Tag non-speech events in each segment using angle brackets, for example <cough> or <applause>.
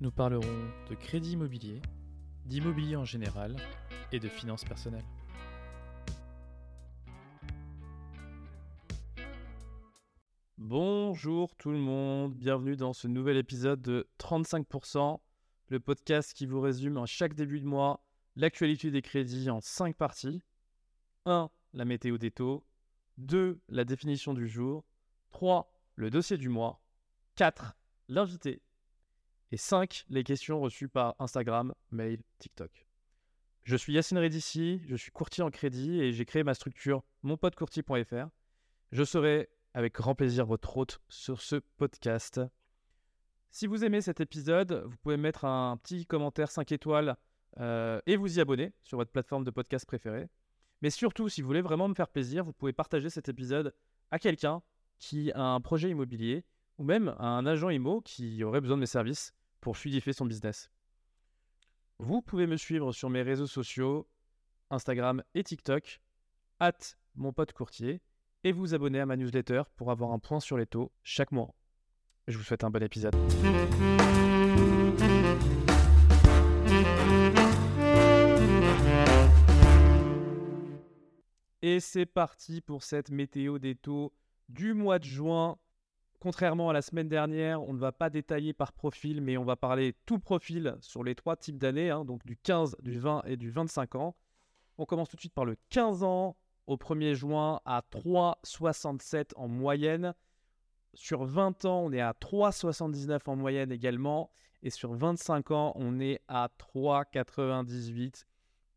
Nous parlerons de crédit immobilier, d'immobilier en général et de finances personnelles. Bonjour tout le monde, bienvenue dans ce nouvel épisode de 35%, le podcast qui vous résume à chaque début de mois l'actualité des crédits en 5 parties. 1. La météo des taux. 2. La définition du jour. 3. Le dossier du mois. 4. L'invité. Et 5. Les questions reçues par Instagram, mail, TikTok. Je suis Yacine Redici, je suis courtier en crédit et j'ai créé ma structure monpotecourtier.fr. Je serai avec grand plaisir votre hôte sur ce podcast. Si vous aimez cet épisode, vous pouvez mettre un petit commentaire 5 étoiles euh, et vous y abonner sur votre plateforme de podcast préférée. Mais surtout, si vous voulez vraiment me faire plaisir, vous pouvez partager cet épisode à quelqu'un qui a un projet immobilier ou même à un agent IMO qui aurait besoin de mes services pour fluidifier son business. Vous pouvez me suivre sur mes réseaux sociaux, Instagram et TikTok, at mon pote courtier, et vous abonner à ma newsletter pour avoir un point sur les taux chaque mois. Je vous souhaite un bon épisode. Et c'est parti pour cette météo des taux du mois de juin. Contrairement à la semaine dernière, on ne va pas détailler par profil, mais on va parler tout profil sur les trois types d'années, hein, donc du 15, du 20 et du 25 ans. On commence tout de suite par le 15 ans au 1er juin à 3,67 en moyenne. Sur 20 ans, on est à 3,79 en moyenne également. Et sur 25 ans, on est à 3,98.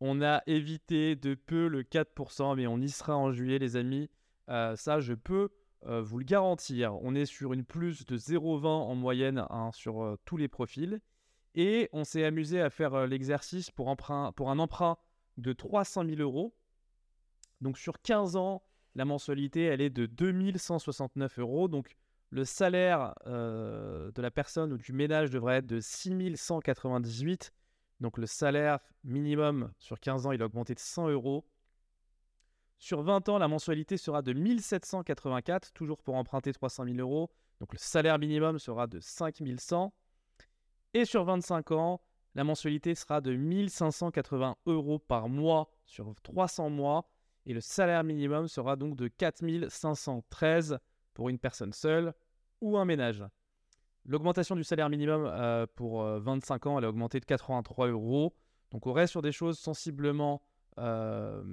On a évité de peu le 4%, mais on y sera en juillet, les amis. Euh, ça, je peux euh, vous le garantir. On est sur une plus de 0,20 en moyenne hein, sur euh, tous les profils. Et on s'est amusé à faire euh, l'exercice pour, un emprunt de 300 000 euros. Donc sur 15 ans, la mensualité, elle est de 2169 euros. Donc le salaire de la personne ou du ménage devrait être de 6198. Donc le salaire minimum sur 15 ans, il a augmenté de 100 euros. Sur 20 ans, la mensualité sera de 1784, toujours pour emprunter 300 000 euros. Donc le salaire minimum sera de 5100. Et sur 25 ans, la mensualité sera de 1580 euros par mois sur 300 mois. Et le salaire minimum sera donc de 4513 pour une personne seule ou un ménage. L'augmentation du salaire minimum euh, pour euh, 25 ans, elle a augmenté de 83 euros. Donc on reste sur des choses sensiblement euh,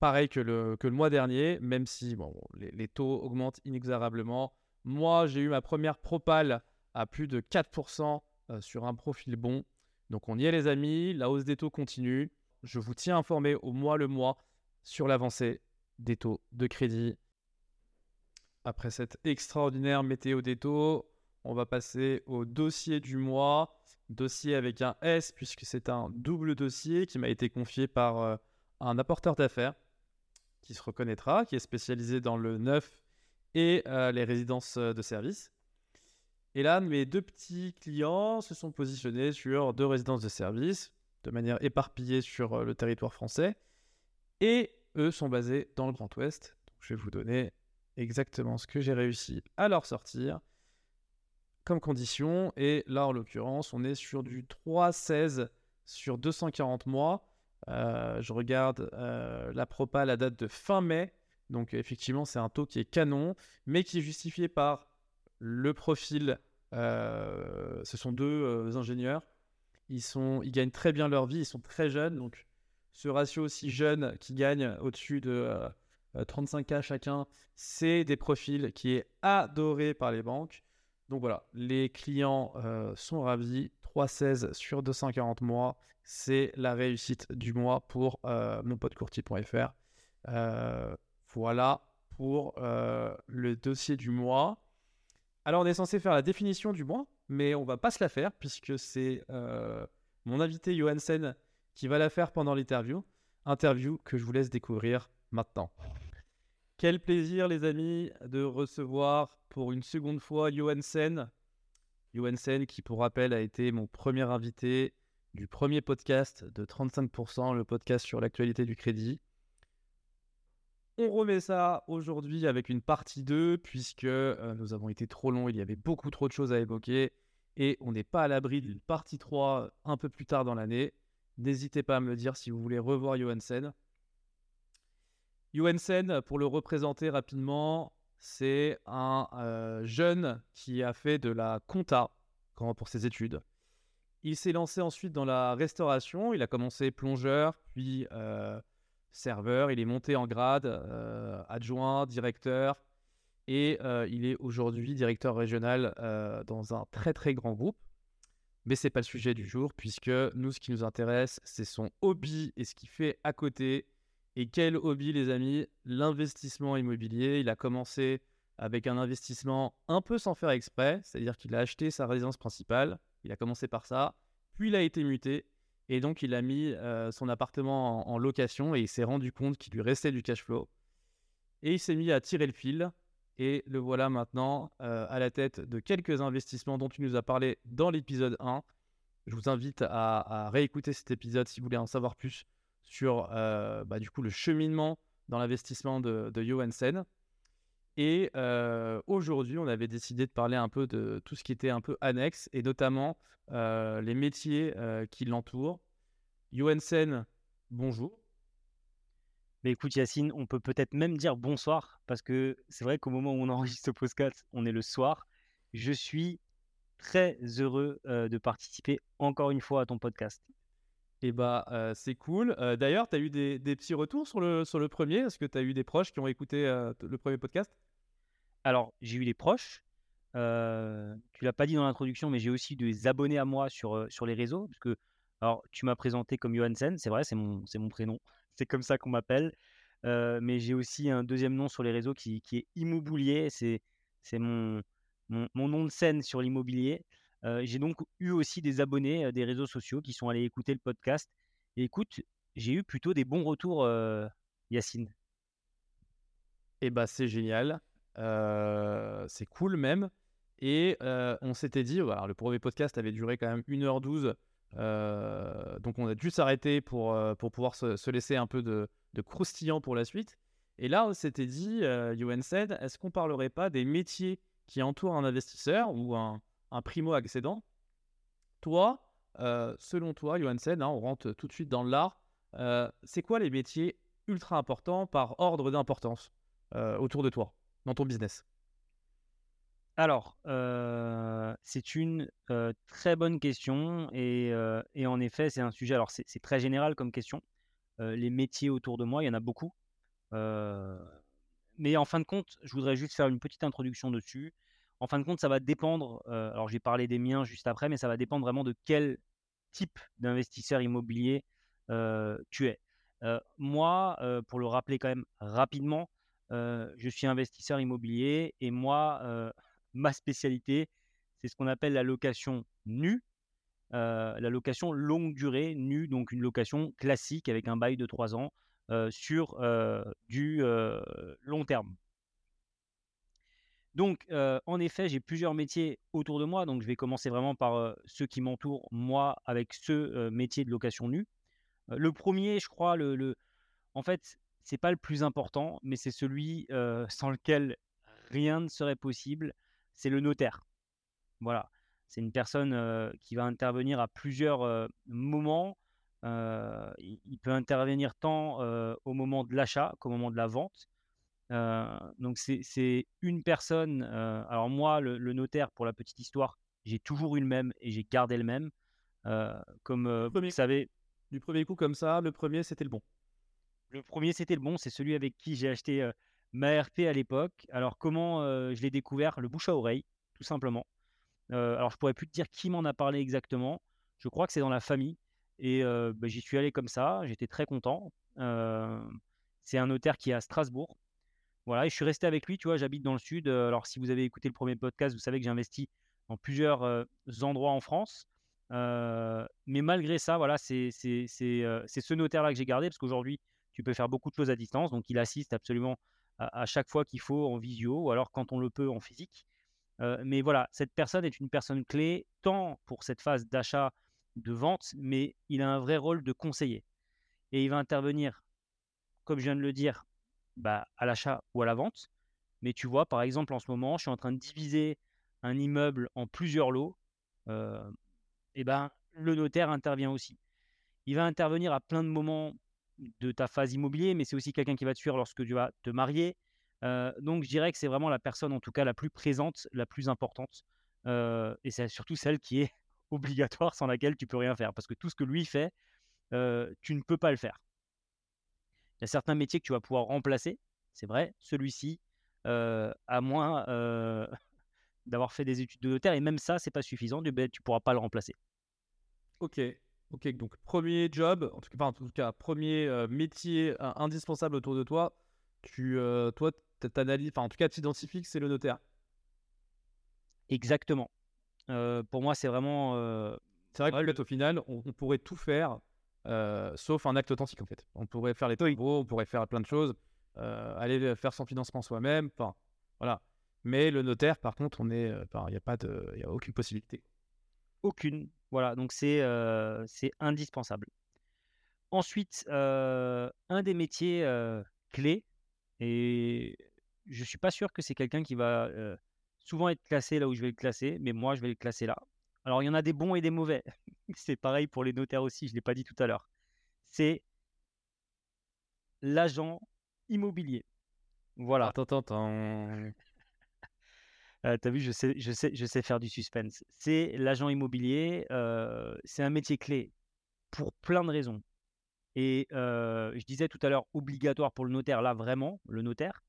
pareilles que le, que le mois dernier, même si bon, les, les taux augmentent inexorablement. Moi, j'ai eu ma première propale à plus de 4% euh, sur un profil bon. Donc on y est les amis, la hausse des taux continue. Je vous tiens informé au mois le mois sur l'avancée des taux de crédit. Après cette extraordinaire météo des taux, on va passer au dossier du mois. Dossier avec un S puisque c'est un double dossier qui m'a été confié par euh, un apporteur d'affaires qui se reconnaîtra, qui est spécialisé dans le neuf et euh, les résidences euh, de service. Et là, mes deux petits clients se sont positionnés sur deux résidences de service de manière éparpillée sur euh, le territoire français. Et eux sont basés dans le Grand Ouest. Donc, je vais vous donner exactement ce que j'ai réussi à leur sortir comme condition. Et là, en l'occurrence, on est sur du 3,16 sur 240 mois. Euh, je regarde euh, la propale à date de fin mai. Donc, effectivement, c'est un taux qui est canon, mais qui est justifié par le profil. euh, ce sont deux ingénieurs. Ils, sont, ils gagnent très bien leur vie, ils sont très jeunes. Donc, ce ratio aussi jeune qui gagne au-dessus de 35K chacun, c'est des profils qui est adoré par les banques. Donc voilà, les clients sont ravis. 3,16 sur 240 mois, c'est la réussite du mois pour monpotecourtier.fr. voilà pour le dossier du mois. Alors on est censé faire la définition du mois, mais on va pas se la faire puisque c'est mon invité Johansen qui va la faire pendant l'interview. Interview que je vous laisse découvrir maintenant. Quel plaisir, les amis, de recevoir pour une seconde fois Johansen. Johansen, qui, pour rappel, a été mon premier invité du premier podcast de 35%, le podcast sur l'actualité du crédit. On remet ça aujourd'hui avec une partie 2, puisque euh, nous avons été trop longs, il y avait beaucoup trop de choses à évoquer, et on n'est pas à l'abri d'une partie 3 un peu plus tard dans l'année. N'hésitez pas à me le dire si vous voulez revoir Johansen. Johansen, pour le représenter rapidement, c'est un euh, jeune qui a fait de la compta pour ses études. Il s'est lancé ensuite dans la restauration. Il a commencé plongeur, puis euh, serveur. Il est monté en grade, euh, adjoint, directeur. Et il est aujourd'hui directeur régional dans un très très grand groupe. Mais ce n'est pas le sujet du jour, puisque nous, ce qui nous intéresse, c'est son hobby et ce qu'il fait à côté. Et quel hobby, les amis? L'investissement immobilier. Il a commencé avec un investissement un peu sans faire exprès, c'est-à-dire qu'il a acheté sa résidence principale. Il a commencé par ça, puis il a été muté. Et donc, il a mis euh, son appartement en, location et il s'est rendu compte qu'il lui restait du cash flow. Et il s'est mis à tirer le fil. Et le voilà maintenant euh, à la tête de quelques investissements dont il nous a parlé dans l'épisode 1. Je vous invite à, réécouter cet épisode si vous voulez en savoir plus sur euh, bah, du coup le cheminement dans l'investissement de, de Johansen. Et euh, aujourd'hui, on avait décidé de parler un peu de tout ce qui était un peu annexe et notamment euh, les métiers qui l'entourent. Johansen, bonjour. Mais écoute Yacine, on peut peut-être même dire bonsoir parce que c'est vrai qu'au moment où on enregistre ce podcast, on est le soir. Je suis très heureux de participer encore une fois à ton podcast. Et bah, c'est cool. D'ailleurs, tu as eu des, petits retours sur le, premier? Est-ce que tu as eu des proches qui ont écouté le premier podcast? Alors, j'ai eu des proches. tu l'as pas dit dans l'introduction, mais j'ai aussi des abonnés à moi sur, les réseaux. Parce que, alors, tu m'as présenté comme Johansen, c'est vrai, c'est mon, prénom. <laughs> C'est comme ça qu'on m'appelle. mais j'ai aussi un deuxième nom sur les réseaux qui, est Immoboulier. C'est, mon, nom de scène sur l'immobilier j'ai donc eu aussi des abonnés des réseaux sociaux qui sont allés écouter le podcast. Et écoute, j'ai eu plutôt des bons retours, Yacine. Eh bah c'est génial, c'est cool même. Et on s'était dit, alors le premier podcast avait duré quand même 1h12, donc on a dû s'arrêter pour, pouvoir se, laisser un peu de, de, croustillant pour la suite. Et là, on s'était dit, UN said, est-ce qu'on parlerait pas des métiers qui entourent un investisseur ou un, un primo-accédant. Toi, euh, selon toi, Johansen, hein, on rentre tout de suite dans l'art. Euh, c'est quoi les métiers ultra importants par ordre d'importance euh, autour de toi, dans ton business? Alors, c'est une très bonne question et, et en effet, c'est un sujet. Alors, c'est très général comme question. les métiers autour de moi, il y en a beaucoup. mais en fin de compte, je voudrais juste faire une petite introduction dessus. En fin de compte, ça va dépendre, euh, alors j'ai parlé des miens juste après, mais ça va dépendre vraiment de quel type d'investisseur immobilier euh, tu es. Euh, moi, pour le rappeler quand même rapidement, je suis investisseur immobilier et moi, <laughs> ma spécialité, c'est ce qu'on appelle la location nue, la location longue durée nue, donc une location classique avec un bail de 3 ans sur du long terme. Donc, en effet, j'ai plusieurs métiers autour de moi. Donc, je vais commencer vraiment par ceux qui m'entourent, moi, avec ce métier de location nue. le premier, je crois, le, en fait, c'est pas le plus important, mais c'est celui sans lequel rien ne serait possible. C'est le notaire. Voilà. C'est une personne qui va intervenir à plusieurs moments. il, peut intervenir tant au moment de l'achat qu'au moment de la vente donc c'est une personne. alors moi, le, notaire, pour la petite histoire, j'ai toujours eu le même et j'ai gardé le même. comme vous savez, Du premier coup, comme ça, le premier, c'était le bon. Le premier, c'était le bon. C'est celui avec qui j'ai acheté ma RP à l'époque. Alors, comment je l'ai découvert? Le bouche à oreille, tout simplement. alors, je pourrais plus te dire qui m'en a parlé exactement. Je crois que c'est dans la famille. Et bah, j'y suis allé comme ça. J'étais très content. c'est un notaire qui est à Strasbourg. Voilà, et je suis resté avec lui. Tu vois, j'habite dans le sud. Alors, si vous avez écouté le premier podcast, vous savez que j'ai investi dans plusieurs endroits en France. mais malgré ça, voilà, c'est ce notaire-là que j'ai gardé parce qu'aujourd'hui, tu peux faire beaucoup de choses à distance. Donc, il assiste absolument à, chaque fois qu'il faut en visio ou alors quand on le peut en physique. mais voilà, cette personne est une personne clé tant pour cette phase d'achat, de vente, mais il a un vrai rôle de conseiller. Et il va intervenir, comme je viens de le dire, bah, à l'achat ou à la vente. Mais tu vois, par exemple, en ce moment, je suis en train de diviser un immeuble en plusieurs lots. et ben, le notaire intervient aussi. Il va intervenir à plein de moments de ta phase immobilier, mais c'est aussi quelqu'un qui va te suivre lorsque tu vas te marier. donc, je dirais que c'est vraiment la personne, en tout cas, la plus présente, la plus importante. et c'est surtout celle qui est <laughs> obligatoire, sans laquelle tu peux rien faire. Parce que tout ce que lui fait, tu ne peux pas le faire. Il y a certains métiers que tu vas pouvoir remplacer, c'est vrai. Celui-ci, à moins <laughs> d'avoir fait des études de notaire, et même ça, c'est pas suffisant. Tu ne pourras pas le remplacer. Ok, Ok, donc premier job, en tout cas, en tout cas premier euh, métier euh, indispensable autour de toi, tu, euh, toi, t'analyses, enfin en tout cas, tu identifies que c'est le notaire. Exactement. pour moi, c'est vraiment. c'est vrai que au final, on, pourrait tout faire, sauf un acte authentique en fait. On pourrait faire les travaux, on pourrait faire plein de choses, aller faire son financement soi-même, enfin voilà. Mais le notaire, par contre, on est, il n'y a pas de, il a aucune possibilité. Aucune. Voilà, donc c'est indispensable. Ensuite, un des métiers clés, et je ne suis pas sûr que c'est quelqu'un qui va souvent être classé là où je vais le classer, mais moi je vais le classer là. Alors il y en a des bons et des mauvais. <laughs> c'est pareil pour les notaires aussi, je ne l'ai pas dit tout à l'heure. C'est l'agent immobilier. Voilà. Attends, attends, euh, tu as vu, je sais, je, sais, je sais faire du suspense. C'est l'agent immobilier, euh, c'est un métier clé pour plein de raisons. Et euh, je disais tout à l'heure, obligatoire pour le notaire, là vraiment, le notaire.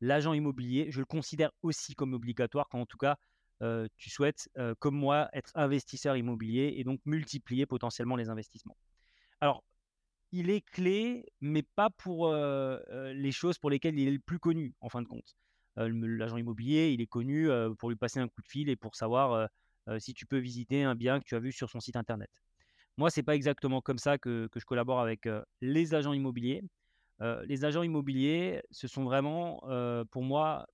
L'agent immobilier, je le considère aussi comme obligatoire quand en tout cas tu souhaites, comme moi, être investisseur immobilier et donc multiplier potentiellement les investissements. Alors, il est clé, mais pas pour les choses pour lesquelles il est le plus connu, en fin de compte. L'agent immobilier, il est connu pour lui passer un coup de fil et pour savoir si tu peux visiter un bien que tu as vu sur son site internet. Moi, c'est pas exactement comme ça que, je collabore avec les agents immobiliers. les agents immobiliers, ce sont vraiment, pour moi,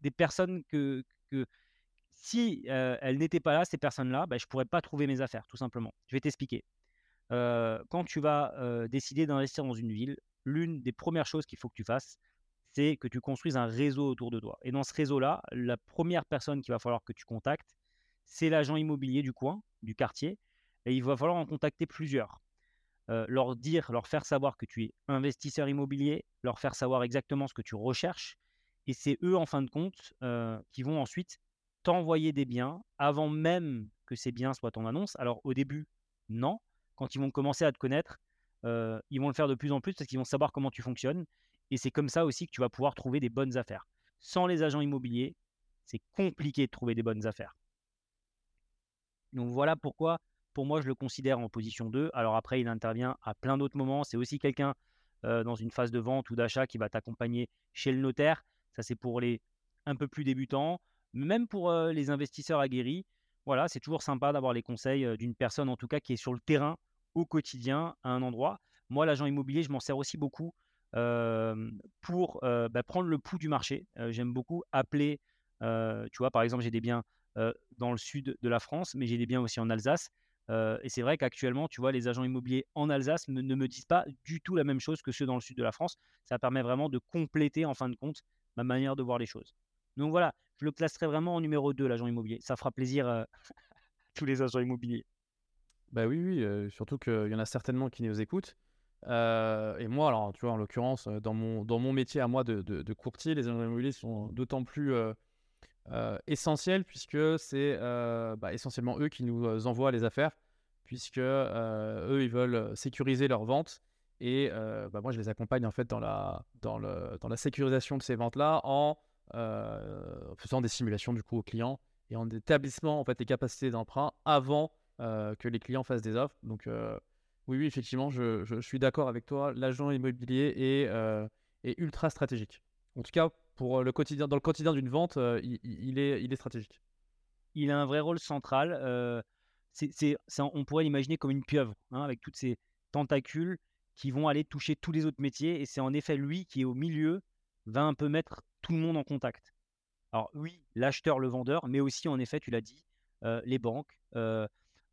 des personnes que, si elles n'étaient pas là, ces personnes-là, bah, je ne pourrais pas trouver mes affaires, tout simplement. Je vais t'expliquer. quand tu vas décider d'investir dans une ville, l'une des premières choses qu'il faut que tu fasses, c'est que tu construises un réseau autour de toi. Et dans ce réseau-là, la première personne qu'il va falloir que tu contactes, c'est l'agent immobilier du coin, du quartier, et il va falloir en contacter plusieurs. Leur dire, leur faire savoir que tu es investisseur immobilier, leur faire savoir exactement ce que tu recherches, et c'est eux, en fin de compte, euh, qui vont ensuite t'envoyer des biens avant même que ces biens soient en annonce. Alors au début, non. Quand ils vont commencer à te connaître, euh, ils vont le faire de plus en plus parce qu'ils vont savoir comment tu fonctionnes et c'est comme ça aussi que tu vas pouvoir trouver des bonnes affaires. Sans les agents immobiliers, c'est compliqué de trouver des bonnes affaires. Donc voilà pourquoi, pour moi, je le considère en position 2. Alors après, il intervient à plein d'autres moments. C'est aussi quelqu'un euh, dans une phase de vente ou d'achat qui va t'accompagner chez le notaire. Ça, c'est pour les un peu plus débutants. Même pour les investisseurs aguerris, voilà, c'est toujours sympa d'avoir les conseils d'une personne, en tout cas, qui est sur le terrain au quotidien à un endroit. Moi, l'agent immobilier, je m'en sers aussi beaucoup pour bah, prendre le pouls du marché. J'aime beaucoup appeler, tu vois, par exemple, j'ai des biens dans le sud de la France, mais j'ai des biens aussi en Alsace. Et c'est vrai qu'actuellement, tu vois, les agents immobiliers en Alsace ne me disent pas du tout la même chose que ceux dans le sud de la France. Ça permet vraiment de compléter, en fin de compte, ma manière de voir les choses. Donc voilà, je le classerai vraiment en numéro 2, l'agent immobilier. Ça fera plaisir à <laughs> tous les agents immobiliers. Bah oui, oui, surtout qu'il y en a certainement qui nous écoutent. Et moi, alors, tu vois, en l'occurrence, dans mon, métier à moi de, courtier, les agents immobiliers sont d'autant plus euh, essentiels puisque c'est bah, essentiellement eux qui nous envoient les affaires. puisque eux, ils veulent sécuriser leurs ventes. Et bah, moi, je les accompagne en fait dans la, dans le, dans la sécurisation de ces ventes-là en faisant des simulations du coup aux clients et en établissant en fait les capacités d'emprunt avant que les clients fassent des offres. Donc oui, oui, effectivement, je, je, suis d'accord avec toi. L'agent immobilier est, est, ultra stratégique. En tout cas, pour le quotidien, dans le quotidien d'une vente, il, il, est, il est stratégique. Il a un vrai rôle central. c'est, on pourrait l'imaginer comme une pieuvre, hein, avec toutes ces tentacules qui vont aller toucher tous les autres métiers. Et c'est en effet lui qui est au milieu, va un peu mettre tout le monde en contact. Alors oui, l'acheteur, le vendeur, mais aussi en effet, tu l'as dit, euh, les banques. Euh,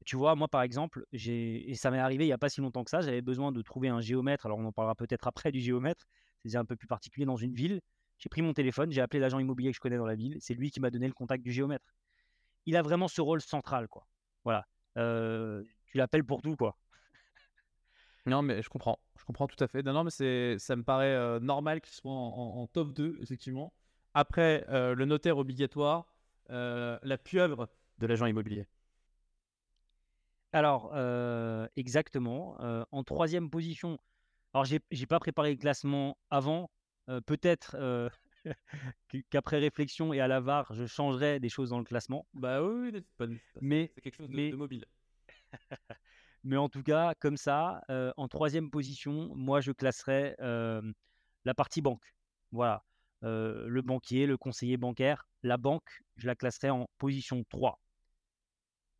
tu vois, moi par exemple, et ça m'est arrivé il n'y a pas si longtemps que ça, j'avais besoin de trouver un géomètre. Alors on en parlera peut-être après du géomètre. C'est un peu plus particulier dans une ville. J'ai pris mon téléphone, j'ai appelé l'agent immobilier que je connais dans la ville. C'est lui qui m'a donné le contact du géomètre. Il a vraiment ce rôle central, quoi. Voilà. Euh, tu l'appelles pour tout, quoi. Non, mais je comprends. Je comprends tout à fait. Non, non mais c'est, ça me paraît euh, normal qu'il soit en, top 2, effectivement. Après, euh, le notaire obligatoire, la pieuvre de l'agent immobilier. Alors, exactement. en troisième position, alors j'ai, j'ai pas préparé le classement avant. Peut-être <laughs> qu'après réflexion et à la VAR, je changerai des choses dans le classement. Bah oui, oui pas, mais, c'est quelque chose de, de mobile. <laughs> Mais en tout cas, comme ça, euh, en troisième position, moi, je classerais la partie banque. Voilà. Euh, le banquier, le conseiller bancaire, la banque, je la classerais en position 3.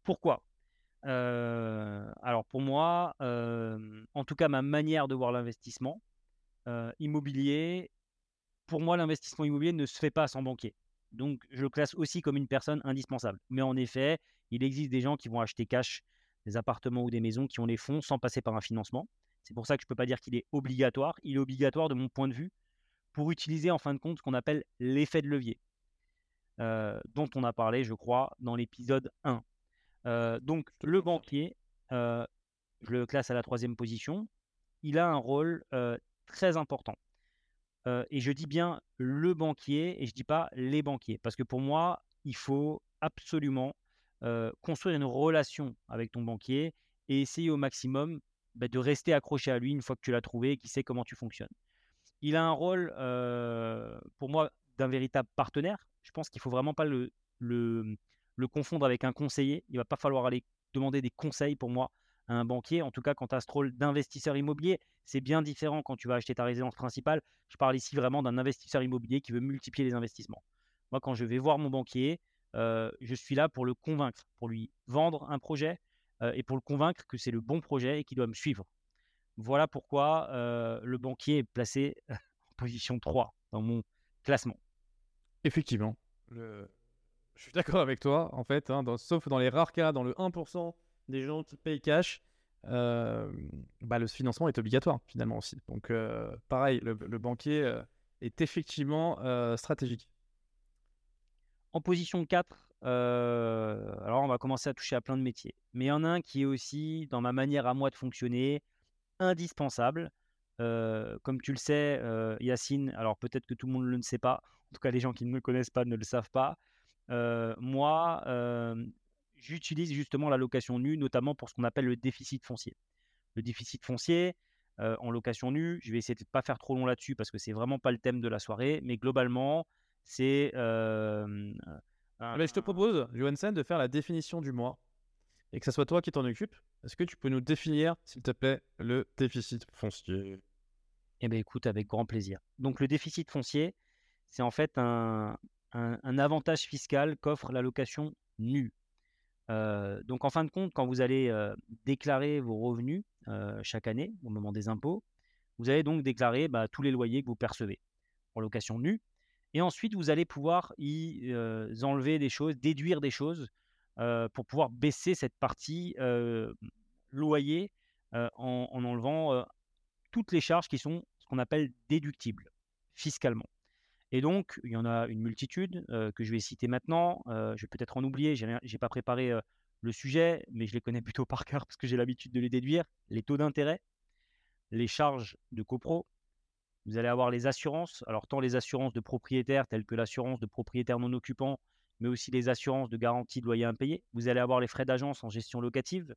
Pourquoi? Alors pour moi, en tout cas ma manière de voir l'investissement immobilier, pour moi l'investissement immobilier ne se fait pas sans banquier. Donc je le classe aussi comme une personne indispensable. Mais en effet, il existe des gens qui vont acheter cash des appartements ou des maisons qui ont les fonds sans passer par un financement. C'est pour ça que je ne peux pas dire qu'il est obligatoire. Il est obligatoire de mon point de vue pour utiliser en fin de compte ce qu'on appelle l'effet de levier, euh, dont on a parlé, je crois, dans l'épisode 1. Euh, donc le banquier, euh, je le classe à la troisième position, il a un rôle très important. Et je dis bien le banquier et je ne dis pas les banquiers, parce que pour moi, il faut absolument construire une relation avec ton banquier et essayer au maximum bah, de rester accroché à lui une fois que tu l'as trouvé et qu'il sait comment tu fonctionnes. Il a un rôle, pour moi, d'un véritable partenaire. Je pense qu'il ne faut vraiment pas le, confondre avec un conseiller. Il ne va pas falloir aller demander des conseils pour moi un banquier. En tout cas, quand tu as ce rôle d'investisseur immobilier, c'est bien différent quand tu vas acheter ta résidence principale. Je parle ici vraiment d'un investisseur immobilier qui veut multiplier les investissements. Moi, quand je vais voir mon banquier, euh, je suis là pour le convaincre, pour lui vendre un projet euh, et pour le convaincre que c'est le bon projet et qu'il doit me suivre. Voilà pourquoi euh, le banquier est placé <laughs> en position 3 dans mon classement. Effectivement. Je suis d'accord avec toi, en fait, hein, sauf dans les rares cas, dans le 1% des gens qui payent cash, bah, le financement est obligatoire finalement aussi. Donc pareil, le, banquier est effectivement stratégique. En position 4, euh, alors on va commencer à toucher à plein de métiers. Mais il y en a un qui est aussi, dans ma manière à moi de fonctionner, indispensable. Euh, comme tu le sais, euh, Yacine, alors peut-être que tout le monde ne le sait pas, en tout cas les gens qui ne me connaissent pas ne le savent pas. moi, j'utilise justement la location nue, notamment pour ce qu'on appelle le déficit foncier. Le déficit foncier, en location nue. Je vais essayer de ne pas faire trop long là-dessus parce que c'est vraiment pas le thème de la soirée, mais globalement, c'est. je te propose, Johansen, de faire la définition du mois et que ce soit toi qui t'en occupe. Est-ce que tu peux nous définir, s'il te plaît, le déficit foncier? Eh bien, écoute, avec grand plaisir. Donc, le déficit foncier, c'est en fait un, un, avantage fiscal qu'offre la location nue. Donc, en fin de compte, quand vous allez déclarer vos revenus chaque année, au moment des impôts, vous allez donc déclarer bah, tous les loyers que vous percevez en location nue. Et ensuite, vous allez pouvoir y enlever des choses, déduire des choses pour pouvoir baisser cette partie loyer en, enlevant toutes les charges qui sont ce qu'on appelle déductibles fiscalement. Et donc, il y en a une multitude que je vais citer maintenant. je vais peut-être en oublier, je n'ai pas préparé le sujet, mais je les connais <laughs> plutôt par cœur parce que j'ai l'habitude de les déduire. Les taux d'intérêt, les charges de copro, vous allez avoir les assurances, alors tant les assurances de propriétaires telles que l'assurance de propriétaire non occupant, mais aussi les assurances de garantie de loyer impayé. Vous allez avoir les frais d'agence en gestion locative,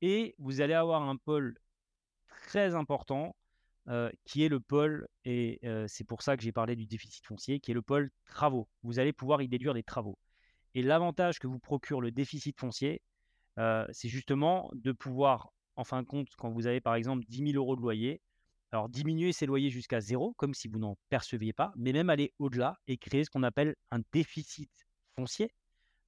et vous allez avoir un pôle très important qui est le pôle, et c'est pour ça que j'ai parlé du déficit foncier, qui est le pôle travaux. Vous allez pouvoir y déduire des travaux. Et l'avantage que vous procure le déficit foncier, c'est justement de pouvoir, en fin de compte, quand vous avez par exemple 10 000 euros de loyer, alors diminuer ces loyers jusqu'à zéro, comme si vous n'en perceviez pas, mais même aller au-delà et créer ce qu'on appelle un déficit foncier.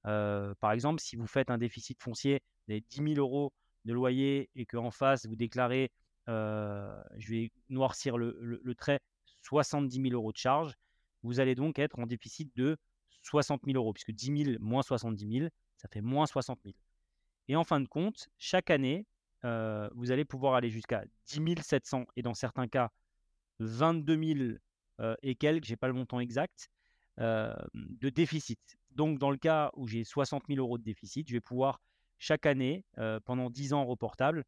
par exemple, si vous faites un déficit foncier des 10 000 euros de loyer et qu'en face, vous déclarez je vais noircir le, trait, 70 000 euros de charge, vous allez donc être en déficit de 60 000 euros, puisque 10 000 moins 70 000, ça fait moins 60 000. Et en fin de compte, chaque année, vous allez pouvoir aller jusqu'à 10 700 et dans certains cas 22 000 et quelques, j'ai pas le montant exact, de déficit. Donc dans le cas où j'ai 60 000 euros de déficit, je vais pouvoir chaque année, pendant 10 ans reportable,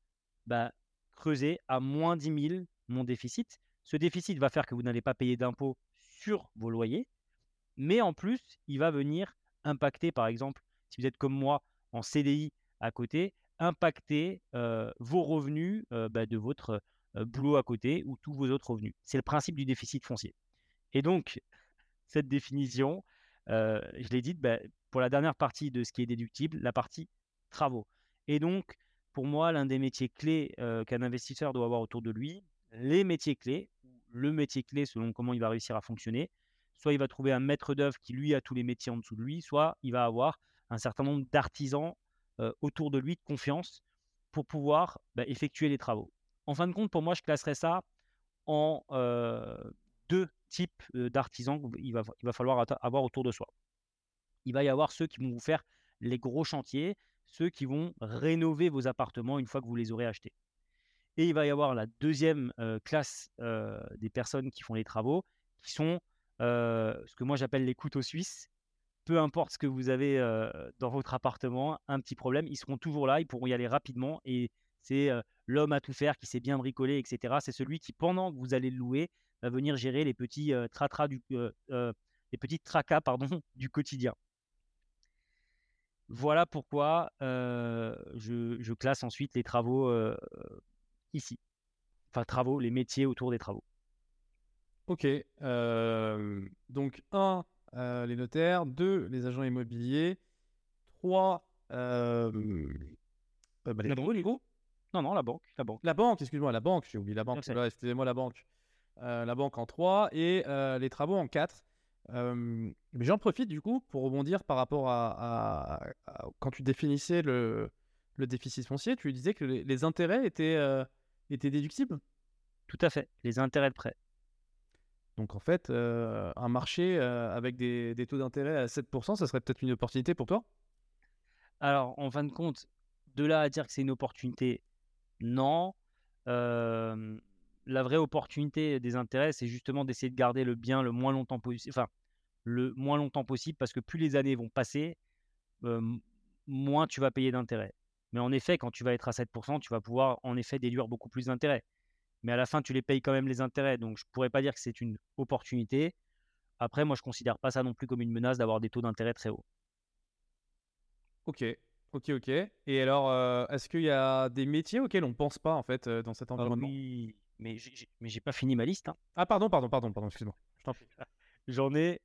bah, creuser à moins 10 000 mon déficit. Ce déficit va faire que vous n'allez pas payer d'impôts sur vos loyers, mais en plus, il va venir impacter, par exemple, si vous êtes comme moi en CDI à côté, impacter vos revenus bah, de votre boulot à côté ou tous vos autres revenus. C'est le principe du déficit foncier. Et donc, <laughs> cette définition, je l'ai dite, bah, pour la dernière partie de ce qui est déductible, la partie travaux. Et donc, pour moi, l'un des métiers clés qu'un investisseur doit avoir autour de lui, les métiers clés, le métier clé selon comment il va réussir à fonctionner, soit il va trouver un maître d'œuvre qui lui a tous les métiers en dessous de lui, soit il va avoir un certain nombre d'artisans autour de lui de confiance pour pouvoir bah, effectuer les travaux. En fin de compte, pour moi, je classerais ça en deux types d'artisans qu'il va, il va falloir avoir autour de soi. Il va y avoir ceux qui vont vous faire les gros chantiers, ceux qui vont rénover vos appartements une fois que vous les aurez achetés. Et il va y avoir la deuxième classe des personnes qui font les travaux, qui sont ce que moi j'appelle les couteaux suisses. Peu importe ce que vous avez dans votre appartement, un petit problème, ils seront toujours là, ils pourront y aller rapidement. Et c'est l'homme à tout faire qui sait bien bricoler, etc. C'est celui qui, pendant que vous allez le louer, va venir gérer les petits tracas pardon, <laughs> du quotidien. Voilà pourquoi je, classe ensuite les travaux ici. Enfin, travaux, les métiers autour des travaux. Ok. donc, 1, les notaires. 2, les agents immobiliers. 3, bah, la banque, Non, non, la banque. La banque, la banque excuse-moi, la banque. J'ai oublié la banque. Excusez-moi, la banque. la banque en 3 et les travaux en 4 mais j'en profite du coup pour rebondir par rapport à, quand tu définissais le, le, déficit foncier, tu disais que les, intérêts étaient, étaient déductibles? Tout à fait, les intérêts de prêt. Donc en fait, un marché avec des, des taux d'intérêt à 7%, ça serait peut-être une opportunité pour toi? Alors en fin de compte, de là à dire que c'est une opportunité, non la vraie opportunité des intérêts, c'est justement d'essayer de garder le bien le moins longtemps possible. Enfin, le moins longtemps possible parce que plus les années vont passer, moins tu vas payer d'intérêts. Mais en effet, quand tu vas être à 7%, tu vas pouvoir en effet déduire beaucoup plus d'intérêts. Mais à la fin, tu les payes quand même les intérêts. Donc, je ne pourrais pas dire que c'est une opportunité. Après, moi, je ne considère pas ça non plus comme une menace d'avoir des taux d'intérêt très hauts. Ok, ok, ok. Et alors, est-ce qu'il y a des métiers auxquels on ne pense pas en fait dans cet environnement? oui, mais j'ai pas fini ma liste. Hein. Ah, pardon, pardon, pardon, pardon, excuse-moi. <laughs> J'en ai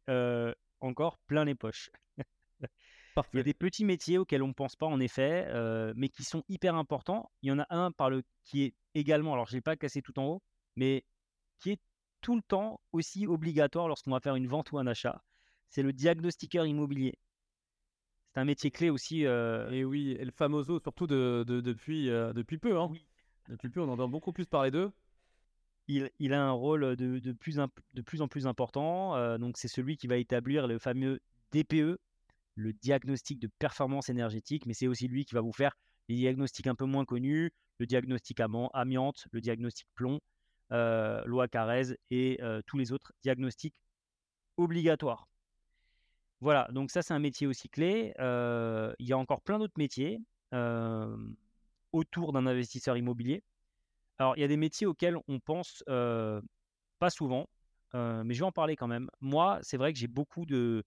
encore plein les poches. <laughs> Il y a des petits métiers auxquels on ne pense pas en effet, mais qui sont hyper importants. Il y en a un par le qui est également, alors je l'ai pas cassé tout en haut, mais qui est tout le temps aussi obligatoire lorsqu'on va faire une vente ou un achat. C'est le diagnostiqueur immobilier. C'est un métier clé aussi. Et oui, et le famoso surtout de, depuis, depuis peu. Hein. Oui. Depuis peu, on entend beaucoup plus parler d'eux il, a un rôle de, plus, en plus important. Euh, c'est celui qui va établir le fameux DPE, le diagnostic de performance énergétique, mais c'est aussi lui qui va vous faire les diagnostics un peu moins connus, le diagnostic amiante, le diagnostic plomb, euh, loi Carrez et euh, tous les autres diagnostics obligatoires. Voilà, donc ça c'est un métier aussi clé. il y a encore plein d'autres métiers autour d'un investisseur immobilier. Alors, il y a des métiers auxquels on pense pas souvent, mais je vais en parler quand même. Moi, c'est vrai que j'ai beaucoup de,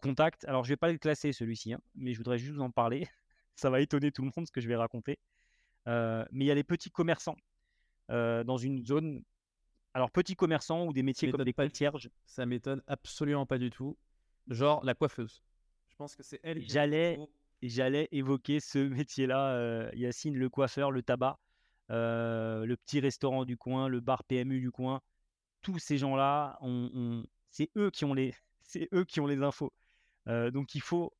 contacts. Alors, je vais pas le classer celui-ci, hein, mais je voudrais juste vous en parler. <laughs> ça va étonner tout le monde ce que je vais raconter. mais il y a les petits commerçants dans une zone. Alors, petits commerçants ou des métiers comme des concierges. Ça m'étonne absolument pas du tout. Genre la coiffeuse. Je pense que c'est elle. J'allais, j'allais évoquer ce métier-là, Yacine, le coiffeur, le tabac, le petit restaurant du coin, le bar PMU du coin. Tous ces gens-là, <laughs> c'est eux qui ont les, infos. donc il faut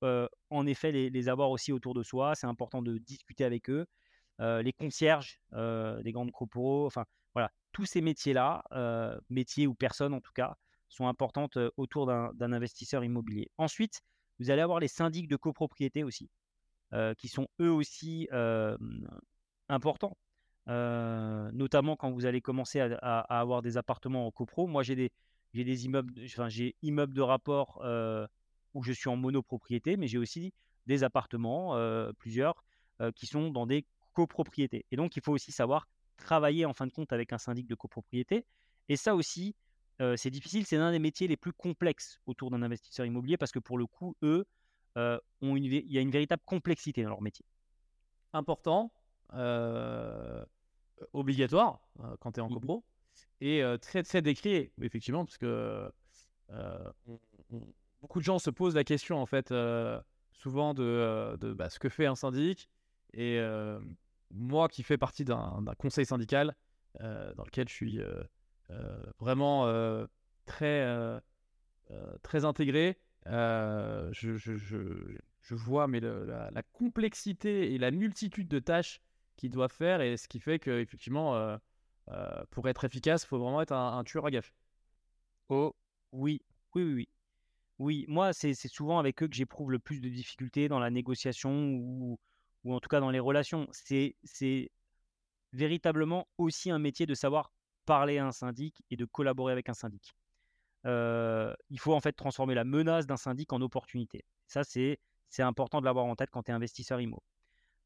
en effet les, avoir aussi autour de soi. C'est important de discuter avec eux. les concierges des grandes corporos, enfin voilà, tous ces métiers-là, métiers ou personnes en tout cas, sont importantes autour d'un investisseur immobilier. Ensuite, vous allez avoir les syndics de copropriété aussi, qui sont eux aussi importants. Notamment quand vous allez commencer à, avoir des appartements en copro. Moi, j'ai des, immeubles, de rapport où je suis en monopropriété, mais j'ai aussi des appartements, plusieurs, qui sont dans des copropriétés. Et donc, il faut aussi savoir travailler en fin de compte avec un syndic de copropriété. Et ça aussi, c'est difficile. C'est l'un des métiers les plus complexes autour d'un investisseur immobilier parce que pour le coup, eux, il y a une véritable complexité dans leur métier. Important, obligatoire quand tu es en mmh copro. Et très très décrit effectivement parce que beaucoup de gens se posent la question en fait souvent de, de bah, ce que fait un syndic. Et moi qui fais partie d'un conseil syndical dans lequel je suis vraiment très très intégré je, je, je, je, vois mais la, la, complexité et la multitude de tâches qu'il doit faire et ce qui fait que effectivement euh, pour être efficace, il faut vraiment être un, tueur à gaffe. Oh, oui, oui, oui, oui. Moi, c'est souvent avec eux que j'éprouve le plus de difficultés dans la négociation ou, ou en tout cas dans les relations. C'est véritablement aussi un métier de savoir parler à un syndic et de collaborer avec un syndic. Euh, il faut en fait transformer la menace d'un syndic en opportunité. Ça, c'est important de l'avoir en tête quand tu es investisseur IMO.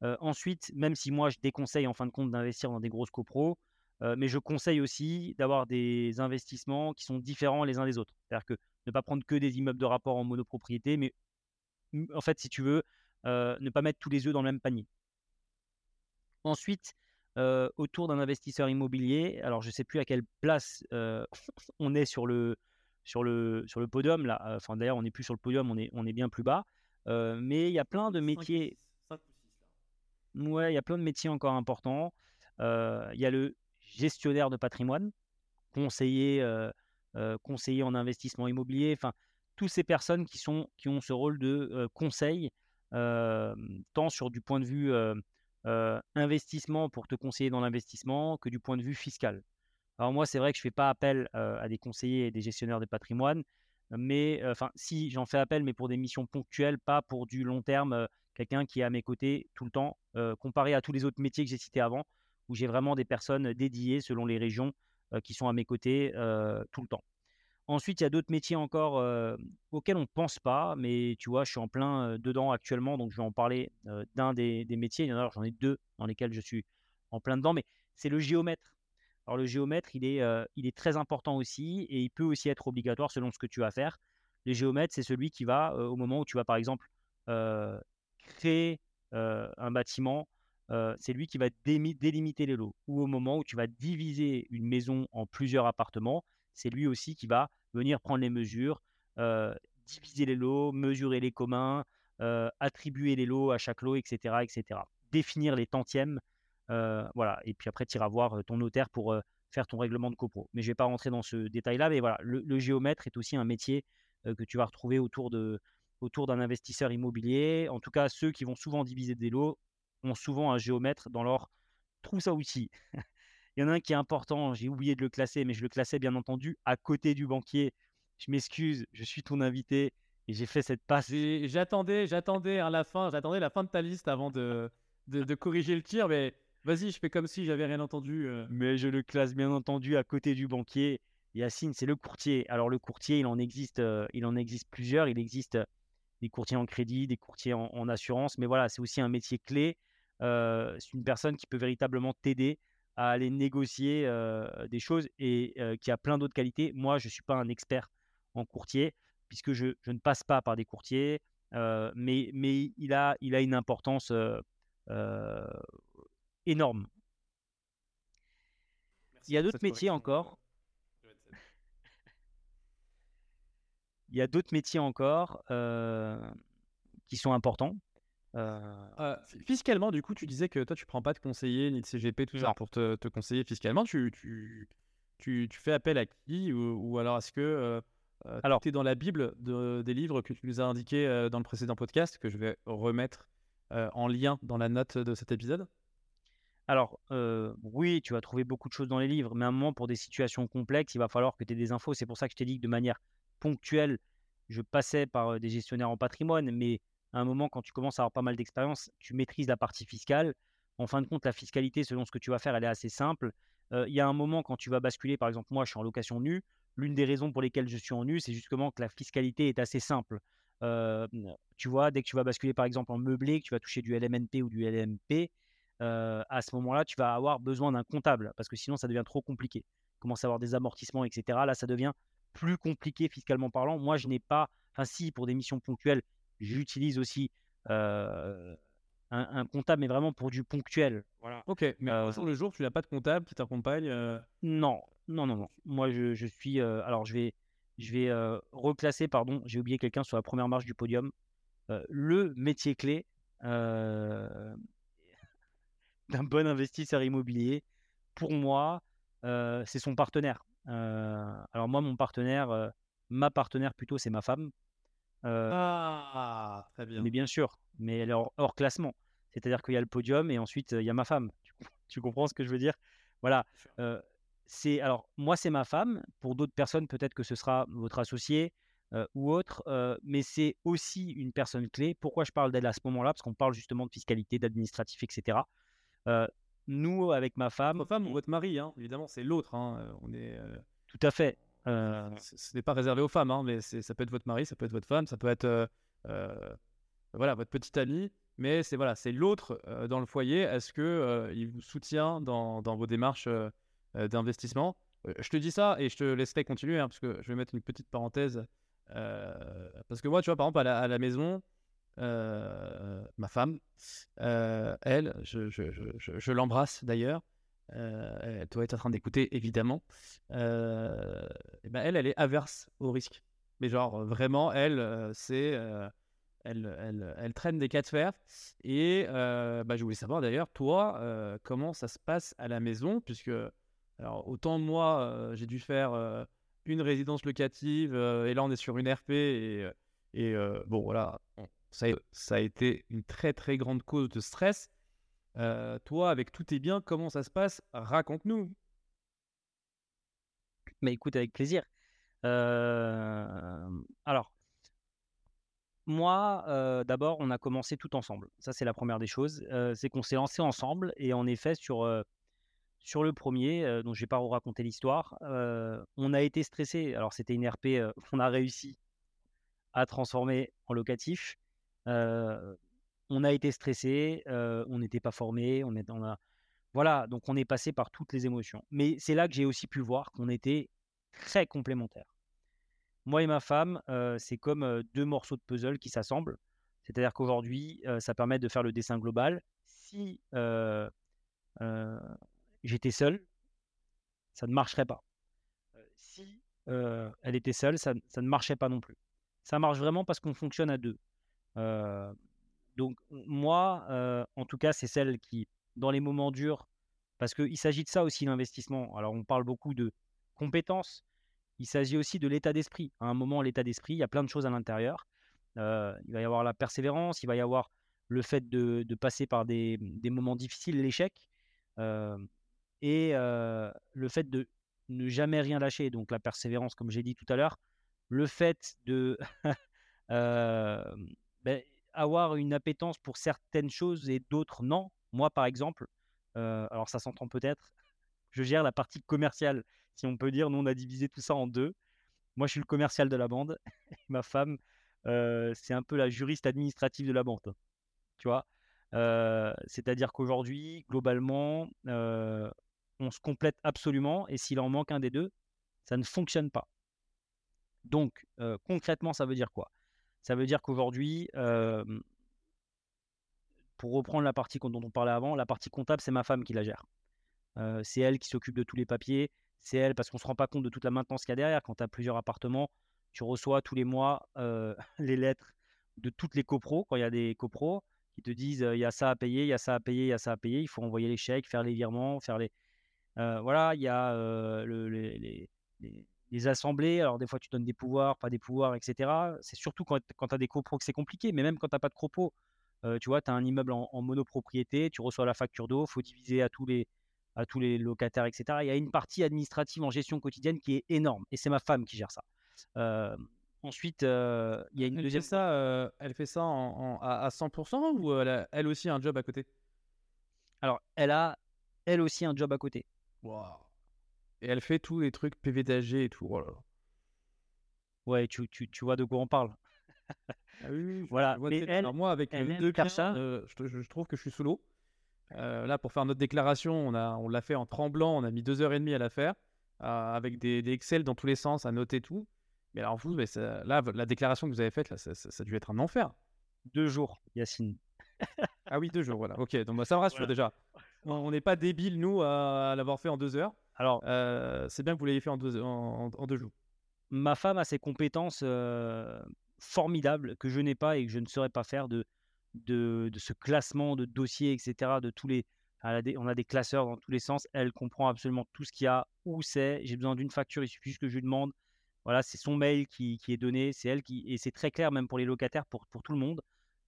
Euh, ensuite, même si moi je déconseille en fin de compte d'investir dans des grosses copros, mais je conseille aussi d'avoir des investissements qui sont différents les uns des autres. C'est-à-dire que ne pas prendre que des immeubles de rapport en monopropriété, mais en fait, si tu veux, ne pas mettre tous les œufs dans le même panier. Ensuite, autour d'un investisseur immobilier, alors je ne sais plus à quelle place <laughs> on est sur le, sur le, sur le podium. Là. Enfin, d'ailleurs, on n'est plus sur le podium, on est, on est bien plus bas. mais il y a plein de métiers. Ouais, il y a plein de métiers encore importants. Il y a le gestionnaire de patrimoine, conseiller, conseiller en investissement immobilier, enfin, toutes ces personnes qui, sont, qui ont ce rôle de conseil, tant sur du point de vue investissement pour te conseiller dans l'investissement que du point de vue fiscal. Alors moi, c'est vrai que je ne fais pas appel à des conseillers et des gestionnaires de patrimoine, mais enfin, si j'en fais appel, mais pour des missions ponctuelles, pas pour du long terme, quelqu'un qui est à mes côtés tout le temps, comparé à tous les autres métiers que j'ai cités avant où j'ai vraiment des personnes dédiées selon les régions qui sont à mes côtés tout le temps. Ensuite, il y a d'autres métiers encore auxquels on ne pense pas, mais tu vois, je suis en plein dedans actuellement, donc je vais en parler d'un des, métiers. Il y en a, j'en ai deux dans lesquels je suis en plein dedans, mais c'est le géomètre. Alors le géomètre, il est, il est très important aussi et il peut aussi être obligatoire selon ce que tu vas faire. Le géomètre, c'est celui qui va, au moment où tu vas par exemple créer un bâtiment, c'est lui qui va délimiter les lots. Ou au moment où tu vas diviser une maison en plusieurs appartements, c'est lui aussi qui va venir prendre les mesures, diviser les lots, mesurer les communs, attribuer les lots à chaque lot, etc. etc. Définir les tantièmes. voilà. Et puis après, tu iras voir ton notaire pour faire ton règlement de copro. Mais je ne vais pas rentrer dans ce détail-là. Mais voilà, le, géomètre est aussi un métier que tu vas retrouver autour de autour d'un investisseur immobilier. En tout cas, ceux qui vont souvent diviser des lots, ont souvent un géomètre dans leur trousse à outils. <laughs> Il y en a un qui est important, j'ai oublié de le classer, mais je le classais bien entendu à côté du banquier. Je m'excuse, je suis ton invité et j'ai fait cette passe. J'attendais, j'attendais à la fin, j'attendais la fin de ta liste avant de, de, corriger le tir, mais vas-y, je fais comme si j'avais rien entendu. Euh. Mais je le classe bien entendu à côté du banquier. Yacine, c'est le courtier. Alors le courtier, il en existe, euh, il en existe plusieurs. Il existe des courtiers en crédit, des courtiers en assurance, mais voilà, c'est aussi un métier clé c'est une personne qui peut véritablement t'aider à aller négocier des choses et qui a plein d'autres qualités. Moi, je ne suis pas un expert en courtier puisque je, ne passe pas par des courtiers. mais, mais il, a, il a une importance énorme. il y a d'autres métiers encore. Il y a d'autres métiers encore qui sont importants. fiscalement, du coup, tu disais que toi, tu prends pas de conseiller ni de CGP, tout ça, pour te, conseiller fiscalement. Tu, tu, tu, fais appel à qui ou, alors est-ce que alors, tu es dans la Bible de, des livres que tu nous as indiqués dans le précédent podcast, que je vais remettre en lien dans la note de cet épisode? Alors, oui, tu vas trouver beaucoup de choses dans les livres, mais à un moment, pour des situations complexes, il va falloir que tu aies des infos. C'est pour ça que je t'ai dit que de manière ponctuelle, je passais par des gestionnaires en patrimoine, mais à un moment, quand tu commences à avoir pas mal d'expérience, tu maîtrises la partie fiscale. En fin de compte, la fiscalité, selon ce que tu vas faire, elle est assez simple. Il y a un moment, quand tu vas basculer, par exemple, moi, je suis en location nue. L'une des raisons pour lesquelles je suis en nu, c'est justement que la fiscalité est assez simple. tu vois, dès que tu vas basculer, par exemple, en meublé, que tu vas toucher du LMNP ou du LMP, à ce moment-là, tu vas avoir besoin d'un comptable parce que sinon, ça devient trop compliqué. Commence à avoir des amortissements, etc. Là, ça devient plus compliqué fiscalement parlant. Moi, je n'ai pas, enfin si, pour des missions ponctuelles, j'utilise aussi un, comptable, mais vraiment pour du ponctuel. Voilà. Ok, mais euh, le jour, tu n'as pas de comptable qui t'accompagne Non, non, non, non. Moi, je, suis. alors, je vais, je vais reclasser, pardon, j'ai oublié quelqu'un sur la première marche du podium. le métier clé d'un bon investisseur immobilier, pour moi, c'est son partenaire alors moi, mon partenaire, ma partenaire plutôt, c'est ma femme. ah, très bien. Mais bien sûr, mais elle est hors, classement. C'est-à-dire qu'il y a le podium et ensuite il y a ma femme. Tu, <laughs> comprends ce que je veux dire? Voilà. c'est alors moi, c'est ma femme. Pour d'autres personnes, peut-être que ce sera votre associé ou autre, mais c'est aussi une personne clé. Pourquoi je parle d'elle à ce moment-là? Parce qu'on parle justement de fiscalité, d'administratif, etc nous, avec ma femme. Votre femme ou votre mari, hein, évidemment, c'est l'autre. Hein, euh, on est. Euh, Tout à fait. Euh, <laughs> ce n'est pas réservé aux femmes, hein, mais ça peut être votre mari, ça peut être votre femme, ça peut être voilà votre petite amie, mais c'est voilà, c'est l'autre dans le foyer. Est-ce que il vous soutient dans, dans vos démarches d'investissement? Je te dis ça et je te laisserai continuer, parce que je vais mettre une petite parenthèse. parce que moi, tu vois, par exemple, à la maison, euh, ma femme, euh, elle, je, l'embrasse d'ailleurs. Euh, elle doit être en train d'écouter évidemment. et ben elle, elle est averse au risque. Mais genre vraiment, elle, c'est elle, elle, elle, traîne des cas de fer. Et bah, je voulais savoir d'ailleurs, toi, comment ça se passe à la maison, puisque alors autant moi, j'ai dû faire une résidence locative, et là on est sur une RP et, et bon voilà, ça, a été une très très grande cause de stress. Euh, toi, avec tous tes biens, comment ça se passe? Raconte-nous. Mais écoute, avec plaisir. Alors, moi, d'abord, on a commencé tout ensemble. Ça, c'est la première des choses. c'est qu'on s'est lancé ensemble et en effet, sur, sur le premier, dont je vais pas raconter l'histoire, on a été stressé. Alors, c'était une RP qu'on <laughs> a réussi à transformer en locatif on a été stressé, on n'était pas formé, on est dans la... Voilà, donc on est passé par toutes les émotions. Mais c'est là que j'ai aussi pu voir qu'on était très complémentaires. Moi et ma femme, c'est comme deux morceaux de puzzle qui s'assemblent. C'est-à-dire qu'aujourd'hui, ça permet de faire le dessin global. Si j'étais seul, ça ne marcherait pas. si elle était seule, ça, ça ne marchait pas non plus. Ça marche vraiment parce qu'on fonctionne à deux donc moi, en tout cas, c'est celle qui, dans les moments durs, parce qu'il s'agit de ça aussi l'investissement. Alors on parle beaucoup de compétences, il s'agit aussi de l'état d'esprit. À un moment, l'état d'esprit, il y a plein de choses à l'intérieur. il va y avoir la persévérance, il va y avoir le fait de, passer par des, des moments difficiles, l'échec, et le fait de ne jamais rien lâcher. Donc la persévérance, comme j'ai dit tout à l'heure, le fait de <laughs> Ben, avoir une appétence pour certaines choses et d'autres non. Moi, par exemple, alors ça s'entend peut-être, <laughs> je gère la partie commerciale, si on peut dire. Nous, on a divisé tout ça en deux. Moi, je suis le commercial de la bande. <laughs> Ma femme, c'est un peu la juriste administrative de la bande. Tu vois? C'est-à-dire qu'aujourd'hui, globalement, on se complète absolument. Et s'il en manque un des deux, ça ne fonctionne pas. Donc, concrètement, ça veut dire quoi? Ça veut dire qu'aujourd'hui, pour reprendre la partie dont on parlait avant, la partie comptable, c'est ma femme qui la gère. c'est elle qui s'occupe de tous les papiers. C'est elle, parce qu'on ne se rend pas compte de toute la maintenance qu'il y a derrière. Quand tu as plusieurs appartements, tu reçois tous les mois <laughs> les lettres de toutes les copros, quand il y a des copros, qui te disent il y a ça à payer, il y a ça à payer, il y a ça à payer. Il faut envoyer les chèques, faire les virements, faire les. voilà, il y a les, les, assemblées. Alors, des fois, tu donnes des pouvoirs, pas des pouvoirs, etc. C'est surtout quand, quand tu as des copros que c'est compliqué. Mais même quand tu n'as pas de copros, tu vois, tu as un immeuble en, monopropriété, tu reçois la facture d'eau, il faut diviser à tous, les, à tous les locataires, etc. Il y a une partie administrative en gestion quotidienne qui est énorme. Et c'est ma femme qui gère ça. ensuite, il y a une elle deuxième. Fait ça, elle fait ça en, à, 100% ou elle a elle aussi un job à côté? Alors, elle a elle aussi un job à côté. Et elle fait tous les trucs PVDAG et tout. Oh ouais, tu, tu, tu vois de quoi on parle. Ah oui, voilà. Mais elle, moi, avec euh, deux clients, euh, je, trouve que je suis sous l'eau. Euh, là, pour faire notre déclaration, on, a, on l'a fait en tremblant. On a mis deux heures et demie à la faire, avec des, des, Excel dans tous les sens, à noter tout. Mais alors, vous, mais là, la déclaration que vous avez faite, là, ça, ça, a dû être un enfer. Deux jours, Yacine. ah oui, deux jours, voilà. Ok, donc bah, ça me rassure déjà. On n'est pas débiles, nous, à, l'avoir fait en deux heures. Alors, c'est bien que vous l'ayez fait en deux, jours. Ma femme a ses compétences formidable que je n'ai pas et que je ne saurais pas faire de, de, ce classement de dossiers, etc. De tous les, on a des classeurs dans tous les sens. Elle comprend absolument tout ce qu'il y a, où c'est. J'ai besoin d'une facture, il suffit que je lui demande. Voilà, c'est son mail qui, qui est donné, c'est elle qui. Et c'est très clair, même pour les locataires, pour, pour tout le monde.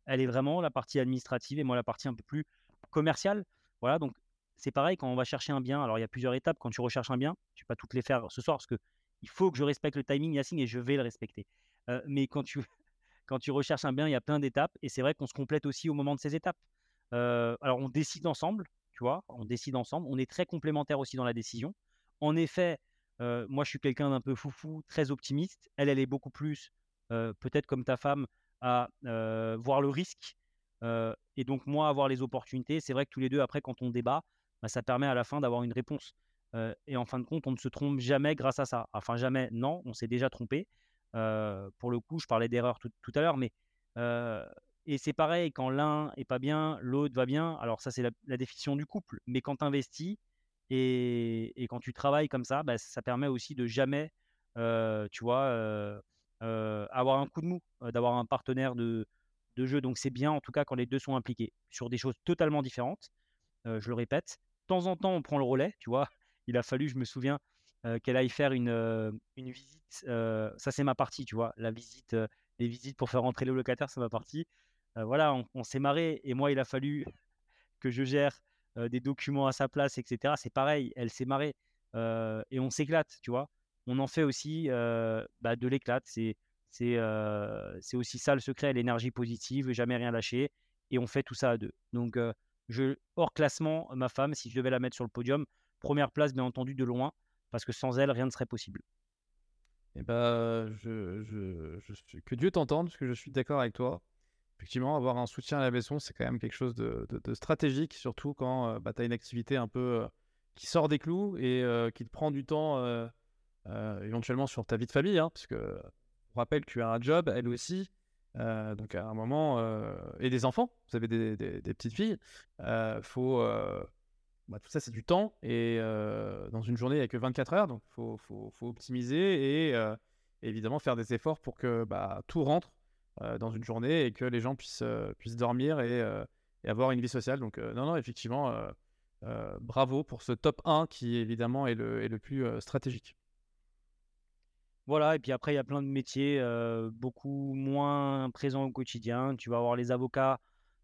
Elle est vraiment la partie administrative et moi la partie un peu plus commerciale. Voilà, donc c'est pareil quand on va chercher un bien. Alors il y a plusieurs étapes quand tu recherches un bien. Je ne vais pas toutes les faire ce soir parce que il faut que je respecte le timing, Yacine, et je vais le respecter mais quand tu, <laughs> quand tu recherches un bien, il y a plein d'étapes. Et c'est vrai qu'on se complète aussi au moment de ces étapes. alors, on décide ensemble, tu vois, on décide ensemble. On est très complémentaires aussi dans la décision. En effet, moi, je suis quelqu'un d'un peu foufou, très optimiste. Elle, elle est beaucoup plus, peut-être comme ta femme, à voir le risque. et donc, moi, avoir les opportunités. C'est vrai que tous les deux, après, quand on débat, bah, ça permet à la fin d'avoir une réponse. et en fin de compte, on ne se trompe jamais grâce à ça. Enfin, jamais, non, on s'est déjà trompé pour le coup, je parlais d'erreur tout, à l'heure, mais et c'est pareil, quand l'un est pas bien, l'autre va bien. Alors ça, c'est la, définition du couple. Mais quand tu investis et, quand tu travailles comme ça, bah, ça permet aussi de jamais, tu vois, avoir un coup de mou, d'avoir un partenaire de jeu. Donc c'est bien, en tout cas, quand les deux sont impliqués sur des choses totalement différentes. je le répète. Temps en temps, on prend le relais, tu vois? Il a fallu, je me souviens, qu'elle aille faire une, une visite. ça, c'est ma partie, tu vois? La visite, les visites pour faire rentrer le locataire, c'est ma partie. voilà, on, s'est marré et moi, il a fallu que je gère des documents à sa place, etc. C'est pareil, elle s'est marrée et on s'éclate, tu vois? On en fait aussi bah, de l'éclate. C'est c'est aussi ça le secret, l'énergie positive, jamais rien lâcher. Et on fait tout ça à deux. Donc, je, hors classement, ma femme, si je devais la mettre sur le podium, première place, bien entendu, de loin parce que sans elle, rien ne serait possible. Eh ben, je, je, que Dieu t'entende, parce que je suis d'accord avec toi. Effectivement, avoir un soutien à la maison, c'est quand même quelque chose de, stratégique, surtout quand euh, bah, tu as une activité un peu euh, qui sort des clous et euh, qui te prend du temps éventuellement sur ta vie de famille, hein, parce que rappelle que tu as un job, elle aussi. Donc à un moment, et des enfants, vous avez des, petites filles, il faut bah, tout ça, c'est du temps. Et dans une journée, il n'y a que 24 heures. Donc, il faut, faut, faut, optimiser et évidemment faire des efforts pour que bah, tout rentre dans une journée et que les gens puissent, puissent dormir et, et, avoir une vie sociale. Donc, non, non, effectivement, bravo pour ce top 1 qui, évidemment, est le, est le plus stratégique. Voilà, et puis après, il y a plein de métiers beaucoup moins présents au quotidien. Tu vas avoir les avocats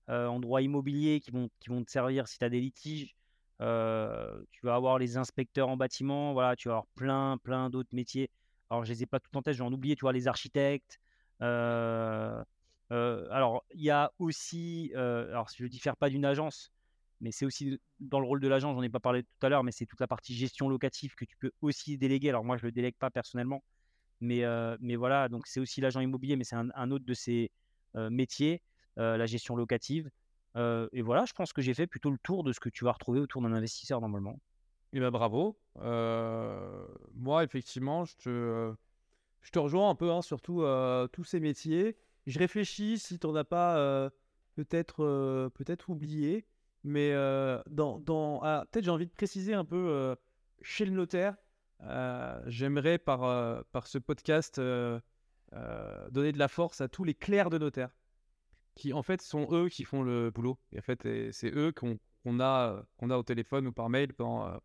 en droit immobilier qui vont, te servir si tu as des litiges tu vas avoir les inspecteurs en bâtiment, voilà, tu vas avoir plein, plein d'autres métiers. Alors, je les ai pas tout en tête, j'en oublié, tu vois, les architectes. alors, il y a aussi, alors je ne diffère pas d'une agence, mais c'est aussi dans le rôle de l'agence, j'en ai pas parlé tout à l'heure, mais c'est toute la partie gestion locative que tu peux aussi déléguer. Alors, moi, je le délègue pas personnellement, mais, mais voilà, donc c'est aussi l'agent immobilier, mais c'est un, autre de ces métiers, la gestion locative et voilà, je pense que j'ai fait plutôt le tour de ce que tu vas retrouver autour d'un investisseur normalement. Eh ben bravo. moi, effectivement, je te, je te rejoins un peu hein, sur tous ces métiers. je réfléchis si tu n'en as pas peut-être peut-être oublié, mais dans, dans ah, peut-être j'ai envie de préciser un peu chez le notaire. J'aimerais par, par ce podcast donner de la force à tous les clercs de notaire qui en fait sont eux qui font le boulot. Et en fait, c'est eux qu'on a, qu'on a au téléphone ou par mail quand,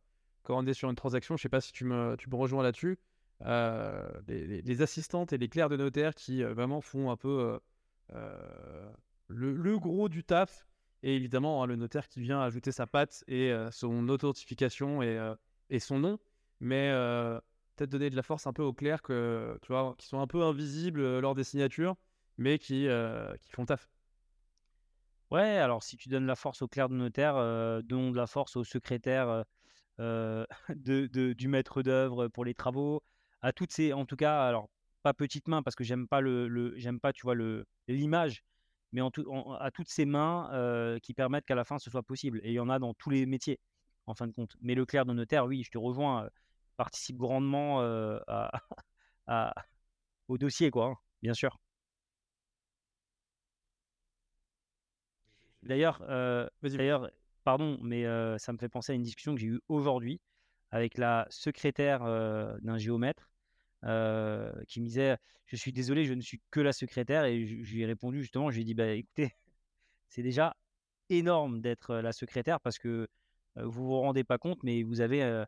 on est sur une transaction. Je sais pas si tu me, tu me rejoins là-dessus. les, assistantes et les clercs de notaire qui vraiment font un peu le, le, gros du taf. Et évidemment, hein, le notaire qui vient ajouter sa patte et son authentification et, et, son nom. Mais peut-être donner de la force un peu aux clercs tu vois, qui sont un peu invisibles lors des signatures, mais qui, qui font taf. Ouais, alors si tu donnes la force au clerc de notaire, euh, donne de la force au secrétaire euh, euh, <laughs> de, du maître d'œuvre pour les travaux, à toutes ces, en tout cas, alors pas petites mains parce que j'aime pas le, j'aime pas, tu vois l'image, mais en tout, à toutes ces mains qui permettent qu'à la fin ce soit possible. Et il y en a dans tous les métiers, en fin de compte. Mais le clerc de notaire, oui, je te rejoins, participe grandement <laughs> à, au dossier, quoi, hein, bien sûr. D'ailleurs, euh, d'ailleurs, pardon, mais euh, ça me fait penser à une discussion que j'ai eue aujourd'hui avec la secrétaire euh, d'un géomètre qui me disait Je suis désolé, je ne suis que la secrétaire. Et je, lui ai répondu justement Je lui ai dit bah, écoutez, <laughs> c'est déjà énorme d'être la secrétaire parce que vous vous rendez pas compte, mais vous avez,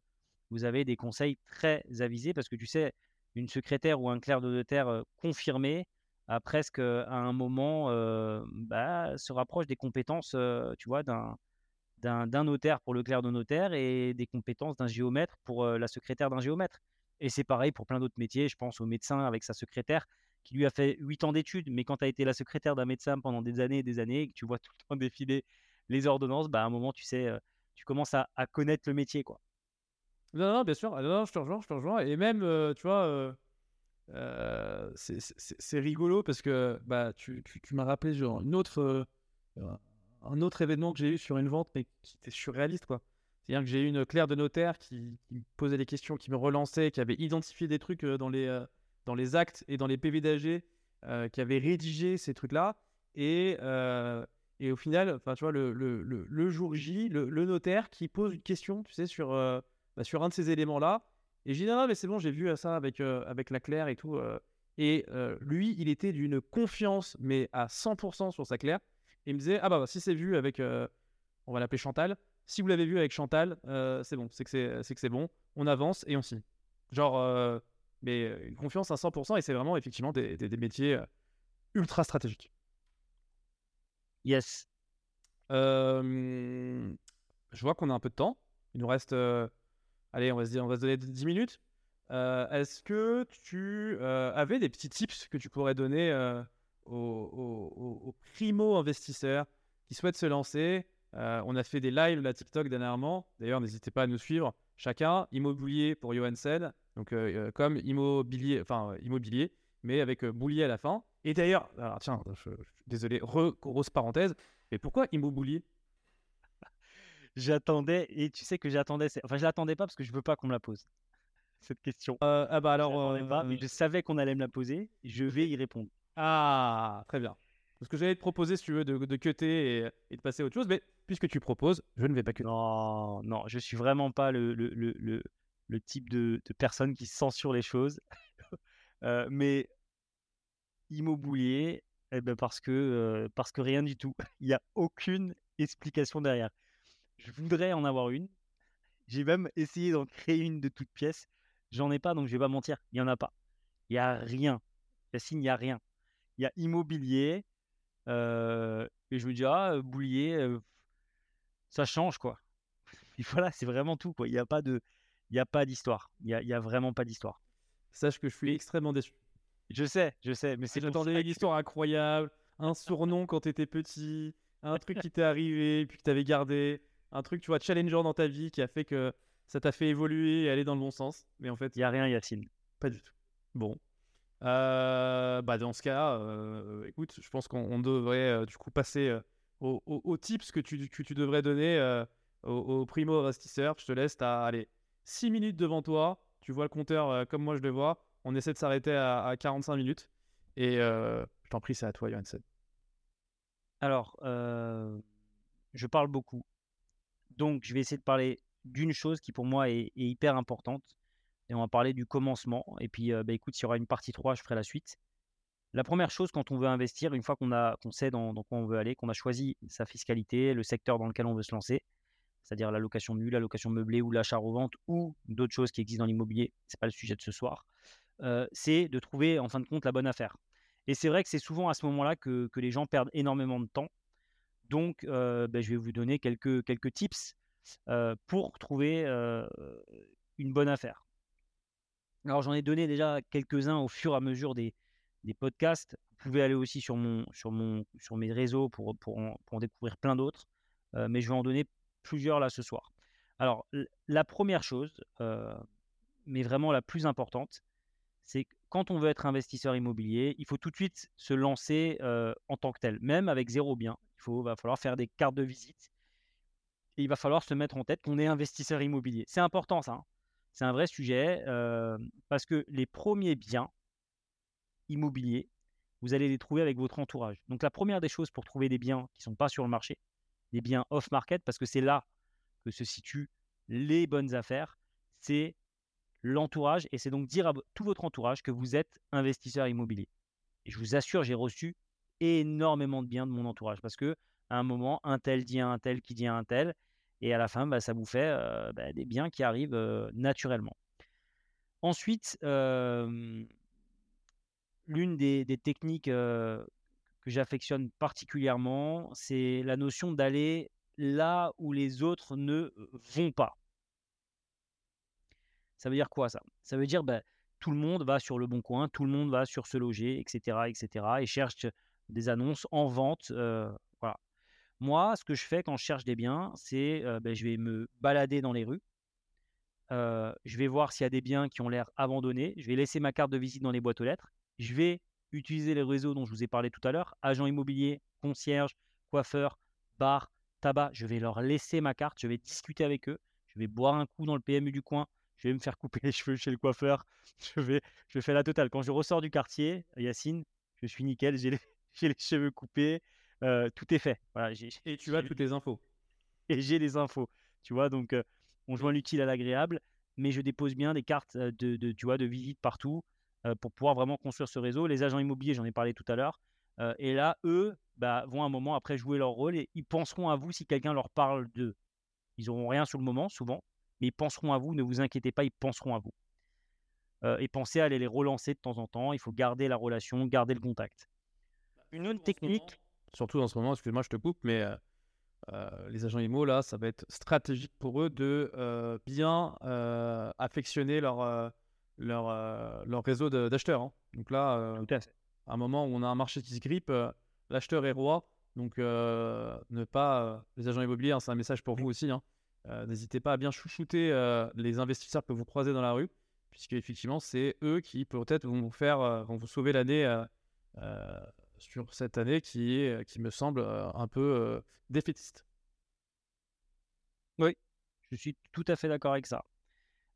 vous avez des conseils très avisés parce que tu sais, une secrétaire ou un clerc de notaire confirmé, à presque à un moment bah, se rapproche des compétences, tu vois, d'un notaire pour le clerc de notaire et des compétences d'un géomètre pour la secrétaire d'un géomètre. Et c'est pareil pour plein d'autres métiers. Je pense au médecin avec sa secrétaire qui lui a fait 8 ans d'études, mais quand tu as été la secrétaire d'un médecin pendant des années et des années et que tu vois tout le temps <laughs> défiler les ordonnances, bah, à un moment, tu sais, tu commences à, connaître le métier. quoi. Non, non, bien sûr. Ah, non, je te rejoins, je te rejoins. Et même, tu vois, euh, c'est rigolo parce que bah, tu, tu, m'as rappelé genre une autre, euh, un autre événement que j'ai eu sur une vente, mais qui était surréaliste. quoi. C'est-à-dire que j'ai eu une clerc de notaire qui, me posait des questions, qui me relançait, qui avait identifié des trucs euh, dans les, dans les actes et dans les PV d'AG, qui avait rédigé ces trucs-là. Et, et au final, tu vois, le, le, le, jour J, le, notaire qui pose une question, tu sais, sur, bah, sur un de ces éléments-là. Et j'ai dit, non, mais c'est bon, j'ai vu euh, ça avec, euh, avec la Claire et tout. Euh. et lui, il était d'une confiance, mais à 100% sur sa Claire. Et il me disait, ah bah, si c'est vu avec, on va l'appeler Chantal, si vous l'avez vu avec Chantal, c'est bon, c'est que c'est, que c'est bon, on avance et on signe. Genre, mais une confiance à 100%, et c'est vraiment effectivement des, des, métiers ultra stratégiques. Yes. je vois qu'on a un peu de temps. Il nous reste allez, on va se, dire, on va se donner 10 minutes. Euh, est-ce que tu euh, avais des petits tips que tu pourrais donner euh, aux, primo-investisseurs qui souhaitent se lancer? On a fait des lives la TikTok dernièrement. D'ailleurs, n'hésitez pas à nous suivre. Chacun, immobilier pour Johansen, donc comme immobilier, enfin immobilier, mais avec boulier à la fin. Et d'ailleurs, tiens, désolé, grosse parenthèse, mais pourquoi immobilier? J'attendais, et tu sais que j'attendais, enfin je l'attendais pas parce que je veux pas qu'on me la pose, <laughs> cette question. Euh, ah bah alors, pas, mais euh, je savais qu'on allait me la poser, je vais y répondre. Ah, très bien. Parce que j'allais te proposer, si tu veux, de, de cutter et, et, de passer à autre chose, mais puisque tu proposes, je ne vais pas cutter. Non, non, je suis vraiment pas le, le, le, le type de, de, personne qui censure les choses. <laughs> euh, mais immobilier, eh ben parce, que, euh, parce que rien du tout. <laughs> Il n'y a aucune explication derrière. Je voudrais en avoir une. J'ai même essayé d'en créer une de toutes pièces. J'en ai pas, donc je vais pas mentir. Il y en a pas. Il y a rien. Yacine, il y a rien. Il y a immobilier. Euh, et je me dis, ah, boulier, euh, ça change, quoi. <laughs> Et voilà, c'est vraiment tout, quoi. Il n'y a pas de, il y a pas d'histoire. Il y a, a vraiment pas d'histoire. Sache que je suis extrêmement déçu. Je sais, je sais, mais c'est. J'attendais une histoire incroyable, un <laughs> surnom quand tu étais petit, un truc qui t'est arrivé, puis que tu avais gardé un truc, tu vois, challenger dans ta vie qui a fait que ça t'a fait évoluer et aller dans le bon sens. Mais en fait, il n'y a rien, Yacine. Pas du tout. Bon. Euh, bah dans ce cas, euh, écoute, je pense qu'on devrait euh, du coup passer aux, tips que tu, que tu devrais donner aux, primo investisseurs. Je te laisse, tu as allez, 6 minutes devant toi. Tu vois le compteur comme moi je le vois. On essaie de s'arrêter à, 45 minutes. Et Je t'en prie, c'est à toi, Johansen. Alors, je parle beaucoup. Donc, je vais essayer de parler d'une chose qui pour moi est, hyper importante. Et on va parler du commencement. Et puis, bah, écoute, s'il y aura une partie 3, je ferai la suite. La première chose quand on veut investir, une fois qu'on qu'on sait dans, quoi on veut aller, qu'on a choisi sa fiscalité, le secteur dans lequel on veut se lancer, c'est-à-dire la location nue, la location meublée ou l'achat-revente ou d'autres choses qui existent dans l'immobilier, c'est pas le sujet de ce soir, c'est de trouver en fin de compte la bonne affaire. Et c'est vrai que c'est souvent à ce moment-là que, les gens perdent énormément de temps. Donc, ben, je vais vous donner quelques, quelques tips pour trouver une bonne affaire. Alors, j'en ai donné déjà quelques-uns au fur et à mesure des, des podcasts. Vous pouvez aller aussi sur, mon, sur, mon, sur mes réseaux pour, pour, en, découvrir plein d'autres. mais je vais en donner plusieurs là ce soir. Alors, la première chose, mais vraiment la plus importante, c'est quand on veut être investisseur immobilier, il faut tout de suite se lancer en tant que tel, même avec zéro bien. Il faut, va falloir faire des cartes de visite. Et il va falloir se mettre en tête qu'on est investisseur immobilier. C'est important ça. Hein. C'est un vrai sujet parce que les premiers biens, immobiliers, vous allez les trouver avec votre entourage. Donc la première des choses pour trouver des biens qui ne sont pas sur le marché, des biens off-market, parce que c'est là que se situent les bonnes affaires, c'est l'entourage, et c'est donc dire à tout votre entourage que vous êtes investisseur immobilier. Et je vous assure, j'ai reçu énormément de biens de mon entourage, parce que à un moment, un tel dit à un tel qui dit à un tel, et à la fin, bah, ça vous fait bah, des biens qui arrivent naturellement. Ensuite, l'une des, techniques que j'affectionne particulièrement, c'est la notion d'aller là où les autres ne vont pas. Ça veut dire quoi ça? Ça veut dire bah, tout le monde va sur le bon coin, tout le monde va sur se loger, etc., etc., et cherche des annonces en vente. voilà. Moi, ce que je fais quand je cherche des biens, c'est bah, je vais me balader dans les rues. je vais voir s'il y a des biens qui ont l'air abandonnés. Je vais laisser ma carte de visite dans les boîtes aux lettres je vais utiliser les réseaux dont je vous ai parlé tout à l'heure, agent immobilier, concierge, coiffeur, bar, tabac, je vais leur laisser ma carte, je vais discuter avec eux, je vais boire un coup dans le PMU du coin, je vais me faire couper les <laughs> cheveux chez le coiffeur, je vais, je fais la totale. Quand je ressors du quartier, Yacine, je suis nickel, j'ai les, <laughs> les, cheveux coupés, euh, tout est fait. et tu as toutes les infos. Et j'ai les infos, tu vois, donc euh, on joint l'utile à l'agréable, mais je dépose bien des cartes euh, de, de, tu vois, de visite partout. Euh, pour pouvoir vraiment construire ce réseau. Les agents immobiliers, j'en ai parlé tout à l'heure. Et là, eux bah, vont un moment après jouer leur rôle et ils penseront à vous si quelqu'un leur parle d'eux. Ils n'auront rien sur le moment, souvent, mais ils penseront à vous. Ne vous inquiétez pas, ils penseront à vous. Euh, et pensez à aller les relancer de temps en temps. Il faut garder la relation, garder le contact. Une autre technique. surtout en ce moment, excuse-moi, je te coupe, mais les agents IMO, là, ça va être stratégique pour eux de bien affectionner leur, leur, euh, leur réseau d'acheteurs. Hein. Donc là, euh, à, un moment où on a un marché qui se grippe, euh, l'acheteur est roi. Donc ne pas, les agents immobiliers, hein, c'est un message pour vous aussi. Hein. N'hésitez pas à bien chouchouter les investisseurs que vous croisez dans la rue, puisque effectivement, c'est eux qui peut-être vont vous faire, vont vous sauver l'année sur cette année qui est, qui me semble un peu défaitiste. Oui, je suis tout à fait d'accord avec ça.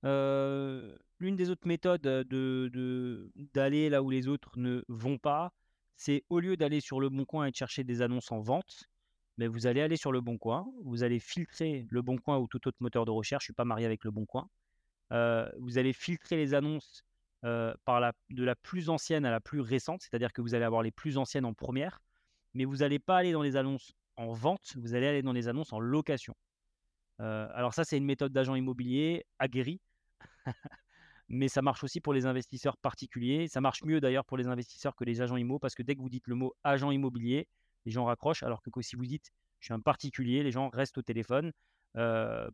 L'une des autres méthodes de, d'aller là où les autres ne vont pas, c'est au lieu d'aller sur le bon coin et de chercher des annonces en vente, vous allez aller sur le bon coin, vous allez filtrer le bon coin ou tout autre moteur de recherche. Je suis pas marié avec le bon coin. vous allez filtrer les annonces de la plus ancienne à la plus récente, c'est-à-dire que vous allez avoir les plus anciennes en première, mais vous n'allez pas aller dans les annonces en vente, vous allez aller dans les annonces en location. alors ça, c'est une méthode d'agent immobilier aguerri <laughs> mais ça marche aussi pour les investisseurs particuliers. Ça marche mieux d'ailleurs pour les investisseurs que les agents immo parce que dès que vous dites le mot agent immobilier, les gens raccrochent, alors que si vous dites je suis un particulier, les gens restent au téléphone.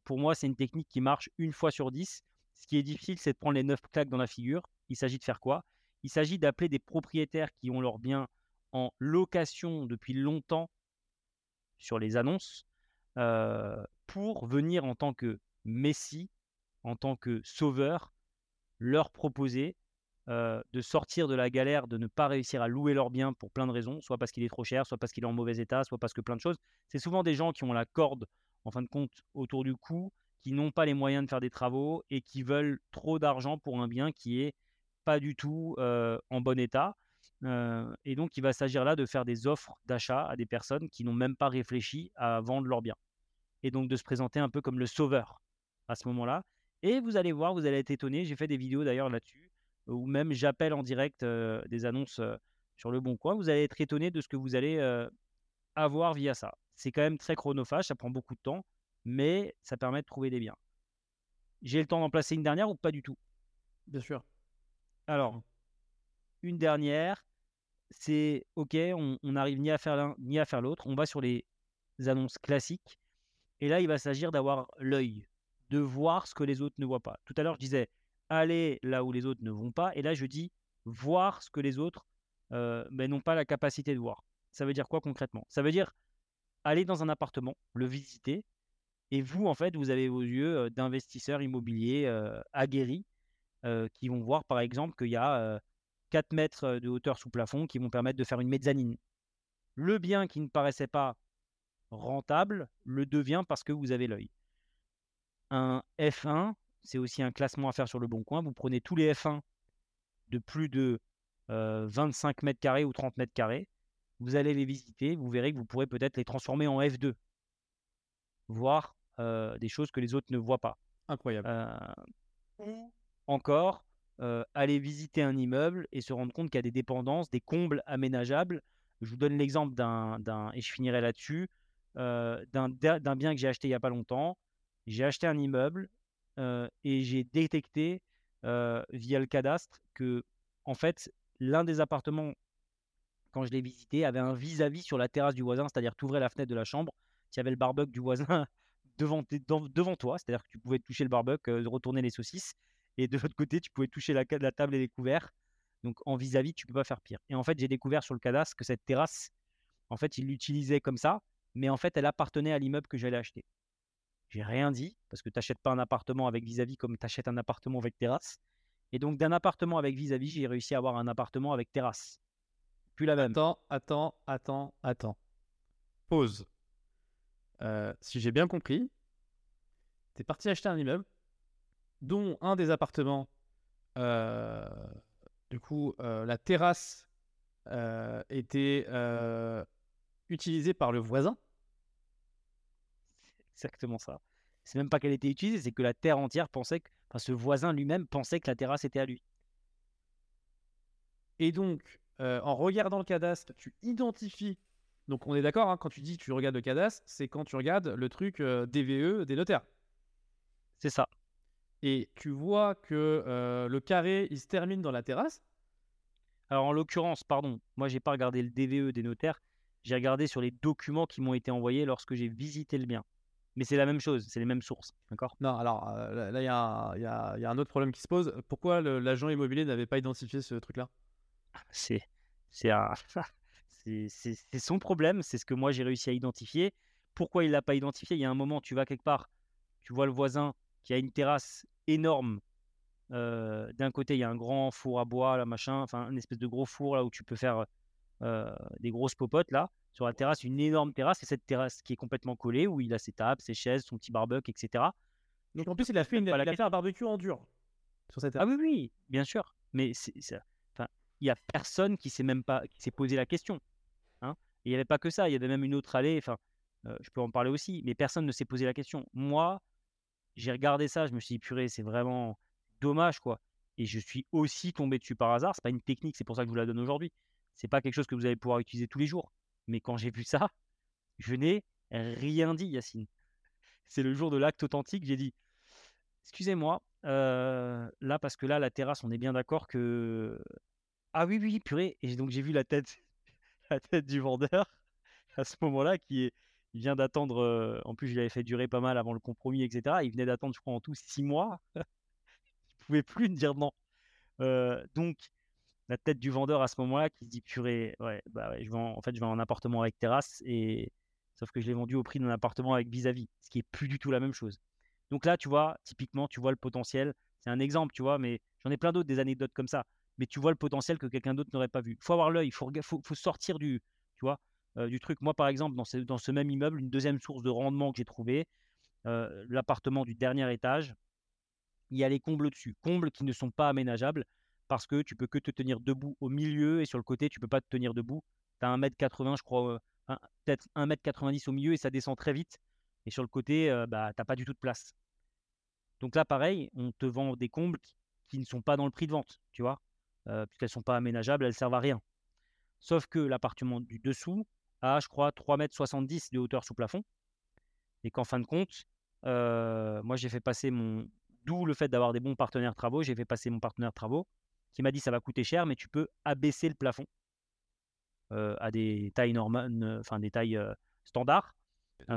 Pour moi, c'est une technique qui marche une fois sur dix. Ce qui est difficile, c'est de prendre les neuf claques dans la figure. Il s'agit de faire quoi? Il s'agit d'appeler des propriétaires qui ont leur bien en location depuis longtemps sur les annonces pour venir en tant que messie, en tant que sauveur, leur proposer de sortir de la galère de ne pas réussir à louer leur bien pour plein de raisons, soit parce qu'il est trop cher, soit parce qu'il est en mauvais état, soit parce que plein de choses. C'est souvent des gens qui ont la corde, en fin de compte, autour du cou, qui n'ont pas les moyens de faire des travaux et qui veulent trop d'argent pour un bien qui est pas du tout en bon état. et donc, il va s'agir là de faire des offres d'achat à des personnes qui n'ont même pas réfléchi à vendre leurs biens. Et donc, de se présenter un peu comme le sauveur à ce moment-là. Et vous allez voir, vous allez être étonné. J'ai fait des vidéos d'ailleurs là-dessus, ou même j'appelle en direct des annonces sur le bon coin. Vous allez être étonné de ce que vous allez avoir via ça. C'est quand même très chronophage, ça prend beaucoup de temps, mais ça permet de trouver des biens. J'ai le temps d'en placer une dernière ou pas du tout? Bien sûr. Alors, une dernière, c'est OK, on n'arrive ni à faire l'un ni à faire l'autre. On va sur les annonces classiques. Et là, il va s'agir d'avoir l'œil, de voir ce que les autres ne voient pas. Tout à l'heure, je disais aller là où les autres ne vont pas. Et là, je dis voir ce que les autres euh, ben, n'ont pas la capacité de voir. Ça veut dire quoi concrètement? Ça veut dire aller dans un appartement, le visiter, et vous, en fait, vous avez vos yeux d'investisseurs immobiliers aguerris qui vont voir, par exemple, qu'il y a 4 mètres de hauteur sous plafond qui vont permettre de faire une mezzanine. Le bien qui ne paraissait pas rentable le devient parce que vous avez l'œil. Un F1, c'est aussi un classement à faire sur le bon coin. Vous prenez tous les F1 de plus de 25 mètres carrés ou 30 mètres carrés. Vous allez les visiter, vous verrez que vous pourrez peut-être les transformer en F2, voir des choses que les autres ne voient pas. Incroyable. ou encore, aller visiter un immeuble et se rendre compte qu'il y a des dépendances, des combles aménageables. Je vous donne l'exemple d'un, et je finirai là-dessus, d'un, bien que j'ai acheté il n'y a pas longtemps. J'ai acheté un immeuble et j'ai détecté via le cadastre que, en fait, l'un des appartements, quand je l'ai visité, avait un vis-à-vis sur la terrasse du voisin, c'est-à-dire tu ouvrais la fenêtre de la chambre, tu avais le barbecue du voisin <laughs> devant, toi, c'est-à-dire que tu pouvais toucher le barbecue, retourner les saucisses, et de <laughs> l'autre côté, tu pouvais toucher la, la table et les couverts. Donc en vis-à-vis, tu peux pas faire pire. Et en fait, j'ai découvert sur le cadastre que cette terrasse, en fait, il l'utilisait comme ça, mais en fait, elle appartenait à l'immeuble que j'allais acheter. J'ai rien dit, parce que tu n'achètes pas un appartement avec vis-à-vis comme tu achètes un appartement avec terrasse. Et donc, d'un appartement avec vis-à-vis, j'ai réussi à avoir un appartement avec terrasse. Plus la même. Attends, attends, attends, attends. Pause. Euh, si j'ai bien compris, tu es parti acheter un immeuble dont un des appartements, euh, du coup, euh, la terrasse était utilisée par le voisin. Exactement ça. C'est même pas qu'elle était utilisée, c'est que la terre entière pensait que ce voisin lui-même pensait que la terrasse était à lui. Et donc, euh, en regardant le cadastre, tu identifies. Donc, on est d'accord, hein, quand tu dis tu regardes le cadastre, c'est quand tu regardes le truc euh, DVE des notaires. C'est ça. Et tu vois que euh, le carré, il se termine dans la terrasse. Alors, en l'occurrence, pardon, moi, j'ai pas regardé le DVE des notaires. J'ai regardé sur les documents qui m'ont été envoyés lorsque j'ai visité le bien. Mais c'est la même chose, c'est les mêmes sources, d'accord? Non, alors euh, là, il y, a un autre problème qui se pose. Pourquoi l'agent immobilier n'avait pas identifié ce truc-là? <laughs> C'est c'est son problème, c'est ce que moi j'ai réussi à identifier. Pourquoi il l'a pas identifié? Il y a un moment, tu vas quelque part, tu vois le voisin qui a une terrasse énorme. Euh, d'un côté, il y a un grand four à bois, là, machin, enfin, une espèce de gros four là où tu peux faire des grosses popotes là sur la terrasse, une énorme terrasse, et cette terrasse qui est complètement collée, où il a ses tables, ses chaises, son petit barbecue, etc. Donc en plus, il a fait, une, un barbecue en dur sur cette terrasse. Ah oui, oui, bien sûr. Mais il y a personne qui s'est même pas, qui s'est posé la question. Hein et il n'y avait pas que ça, il y avait même une autre allée. Enfin, euh, je peux en parler aussi, mais personne ne s'est posé la question. Moi, j'ai regardé ça, je me suis dit purée, c'est vraiment dommage quoi. Et je suis aussi tombé dessus par hasard. C'est pas une technique, c'est pour ça que je vous la donne aujourd'hui. C'est pas quelque chose que vous allez pouvoir utiliser tous les jours. Mais quand j'ai vu ça, je n'ai rien dit, Yacine. C'est le jour de l'acte authentique, j'ai dit Excusez-moi, euh, là, parce que là, la terrasse, on est bien d'accord que. Ah oui, oui, purée. Et donc, j'ai vu la tête, <laughs> la tête du vendeur à ce moment-là qui vient d'attendre, euh, en plus je l'avais fait durer pas mal avant le compromis, etc. Il venait d'attendre, je crois, en tout six mois. <laughs> il ne pouvait plus me dire non. Euh, donc, la tête du vendeur à ce moment-là qui se dit purée, ouais, bah ouais, je vends, en fait, je un appartement avec terrasse et sauf que je l'ai vendu au prix d'un appartement avec vis-à-vis, ce qui est plus du tout la même chose. Donc là, tu vois, typiquement, tu vois le potentiel. C'est un exemple, tu vois, mais j'en ai plein d'autres, des anecdotes comme ça. Mais tu vois le potentiel que quelqu'un d'autre n'aurait pas vu. Il faut avoir l'œil, il faut, faut, sortir euh, du truc. Moi, par exemple, dans ce, même immeuble, une deuxième source de rendement que j'ai trouvé, euh, l'appartement du dernier étage, il y a les combles dessus, combles qui ne sont pas aménageables parce que tu peux que te tenir debout au milieu et sur le côté, tu peux pas te tenir debout. Tu as 1m80, je crois, peut-être 1m90 au milieu et ça descend très vite. Et sur le côté, bah, tu n'as pas du tout de place. Donc là, pareil, on te vend des combles qui, ne sont pas dans le prix de vente, tu vois, puisqu'elles ne sont pas aménageables, elles servent à rien. Sauf que l'appartement du dessous a, je crois, 3,70 m de hauteur sous plafond. Et qu'en fin de compte, moi, j'ai fait passer mon. D'où le fait d'avoir des bons partenaires travaux. J'ai fait passer mon partenaire travaux qui m'a dit ça va coûter cher, mais tu peux abaisser le plafond à des tailles normales, enfin des tailles standards.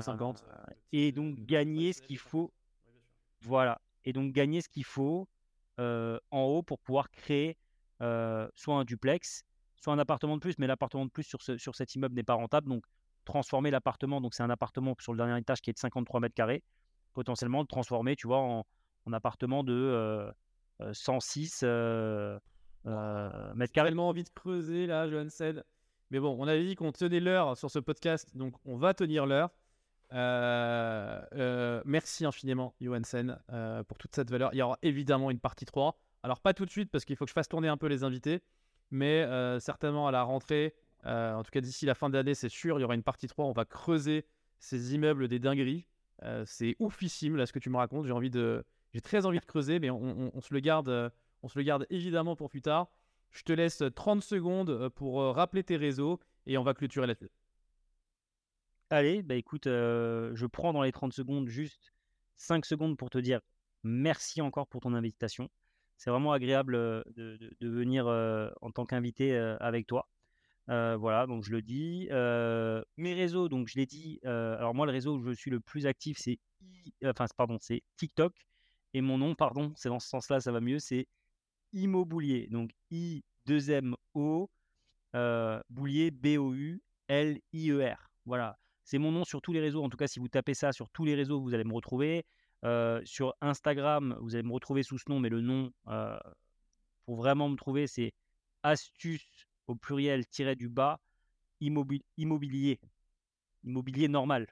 50. et donc gagner ce qu'il faut. Voilà. Et donc gagner ce qu'il faut en haut pour pouvoir créer soit un duplex, soit un appartement de plus. Mais l'appartement de plus sur, sur cet immeuble n'est pas rentable. Donc transformer l'appartement, donc c'est un appartement sur le dernier étage qui est de 53 mètres carrés, potentiellement le transformer, tu vois, en, en appartement de 106 mètres carrés. envie de creuser là, Johansen. Mais bon, on avait dit qu'on tenait l'heure sur ce podcast, donc on va tenir l'heure. Euh, euh, merci infiniment, Johansen, euh, pour toute cette valeur. Il y aura évidemment une partie 3. Alors, pas tout de suite, parce qu'il faut que je fasse tourner un peu les invités, mais certainement à la rentrée, en tout cas d'ici la fin de l'année, c'est sûr, il y aura une partie 3. On va creuser ces immeubles des dingueries. c'est oufissime, là, ce que tu me racontes. J'ai envie de. J'ai très envie de creuser, mais on, se le garde, on se le garde évidemment pour plus tard. Je te laisse 30 secondes pour rappeler tes réseaux et on va clôturer la tête. Allez, bah écoute, je prends dans les 30 secondes juste 5 secondes pour te dire merci encore pour ton invitation. C'est vraiment agréable de, venir en tant qu'invité avec toi. voilà, donc je le dis. mes réseaux, donc je l'ai dit. alors moi, le réseau où je suis le plus actif, c'est enfin pardon, c'est TikTok. Et mon nom, pardon, c'est dans ce sens-là, ça va mieux, c'est. Donc I 2 M O Boulier B O U L I E R. Voilà. C'est mon nom sur tous les réseaux. En tout cas, si vous tapez ça sur tous les réseaux, vous allez me retrouver. sur Instagram, vous allez me retrouver sous ce nom, mais le nom, pour vraiment me trouver, c'est astuce au pluriel tiré du bas immobilier. Immobilier normal.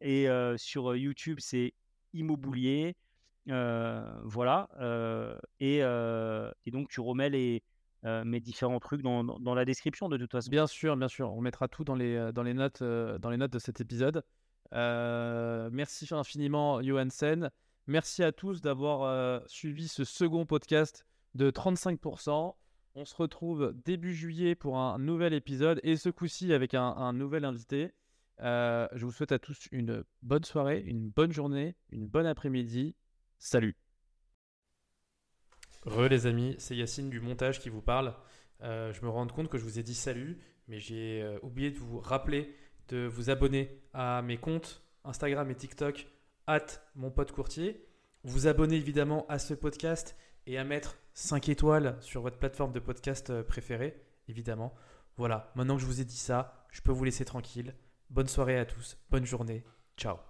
Et sur YouTube, c'est immobilier. Voilà. Et, et, donc, tu remets les, euh, mes différents trucs dans, la description de toute façon. Bien sûr, bien sûr. On mettra tout dans les, euh, dans les, notes, euh, dans les notes de cet épisode. merci infiniment, Johansen. Merci à tous d'avoir suivi ce second podcast de 35%. On se retrouve début juillet pour un nouvel épisode et ce coup-ci avec un, nouvel invité. je vous souhaite à tous une bonne soirée, une bonne journée, une bonne après-midi. Salut Re les amis, c'est Yacine du montage qui vous parle. Euh, je me rends compte que je vous ai dit salut, mais j'ai euh, oublié de vous rappeler de vous abonner à mes comptes Instagram et TikTok, at mon pote courtier. Vous abonner évidemment à ce podcast et à mettre 5 étoiles sur votre plateforme de podcast euh, préférée, évidemment. Voilà, maintenant que je vous ai dit ça, je peux vous laisser tranquille. Bonne soirée à tous, bonne journée, ciao.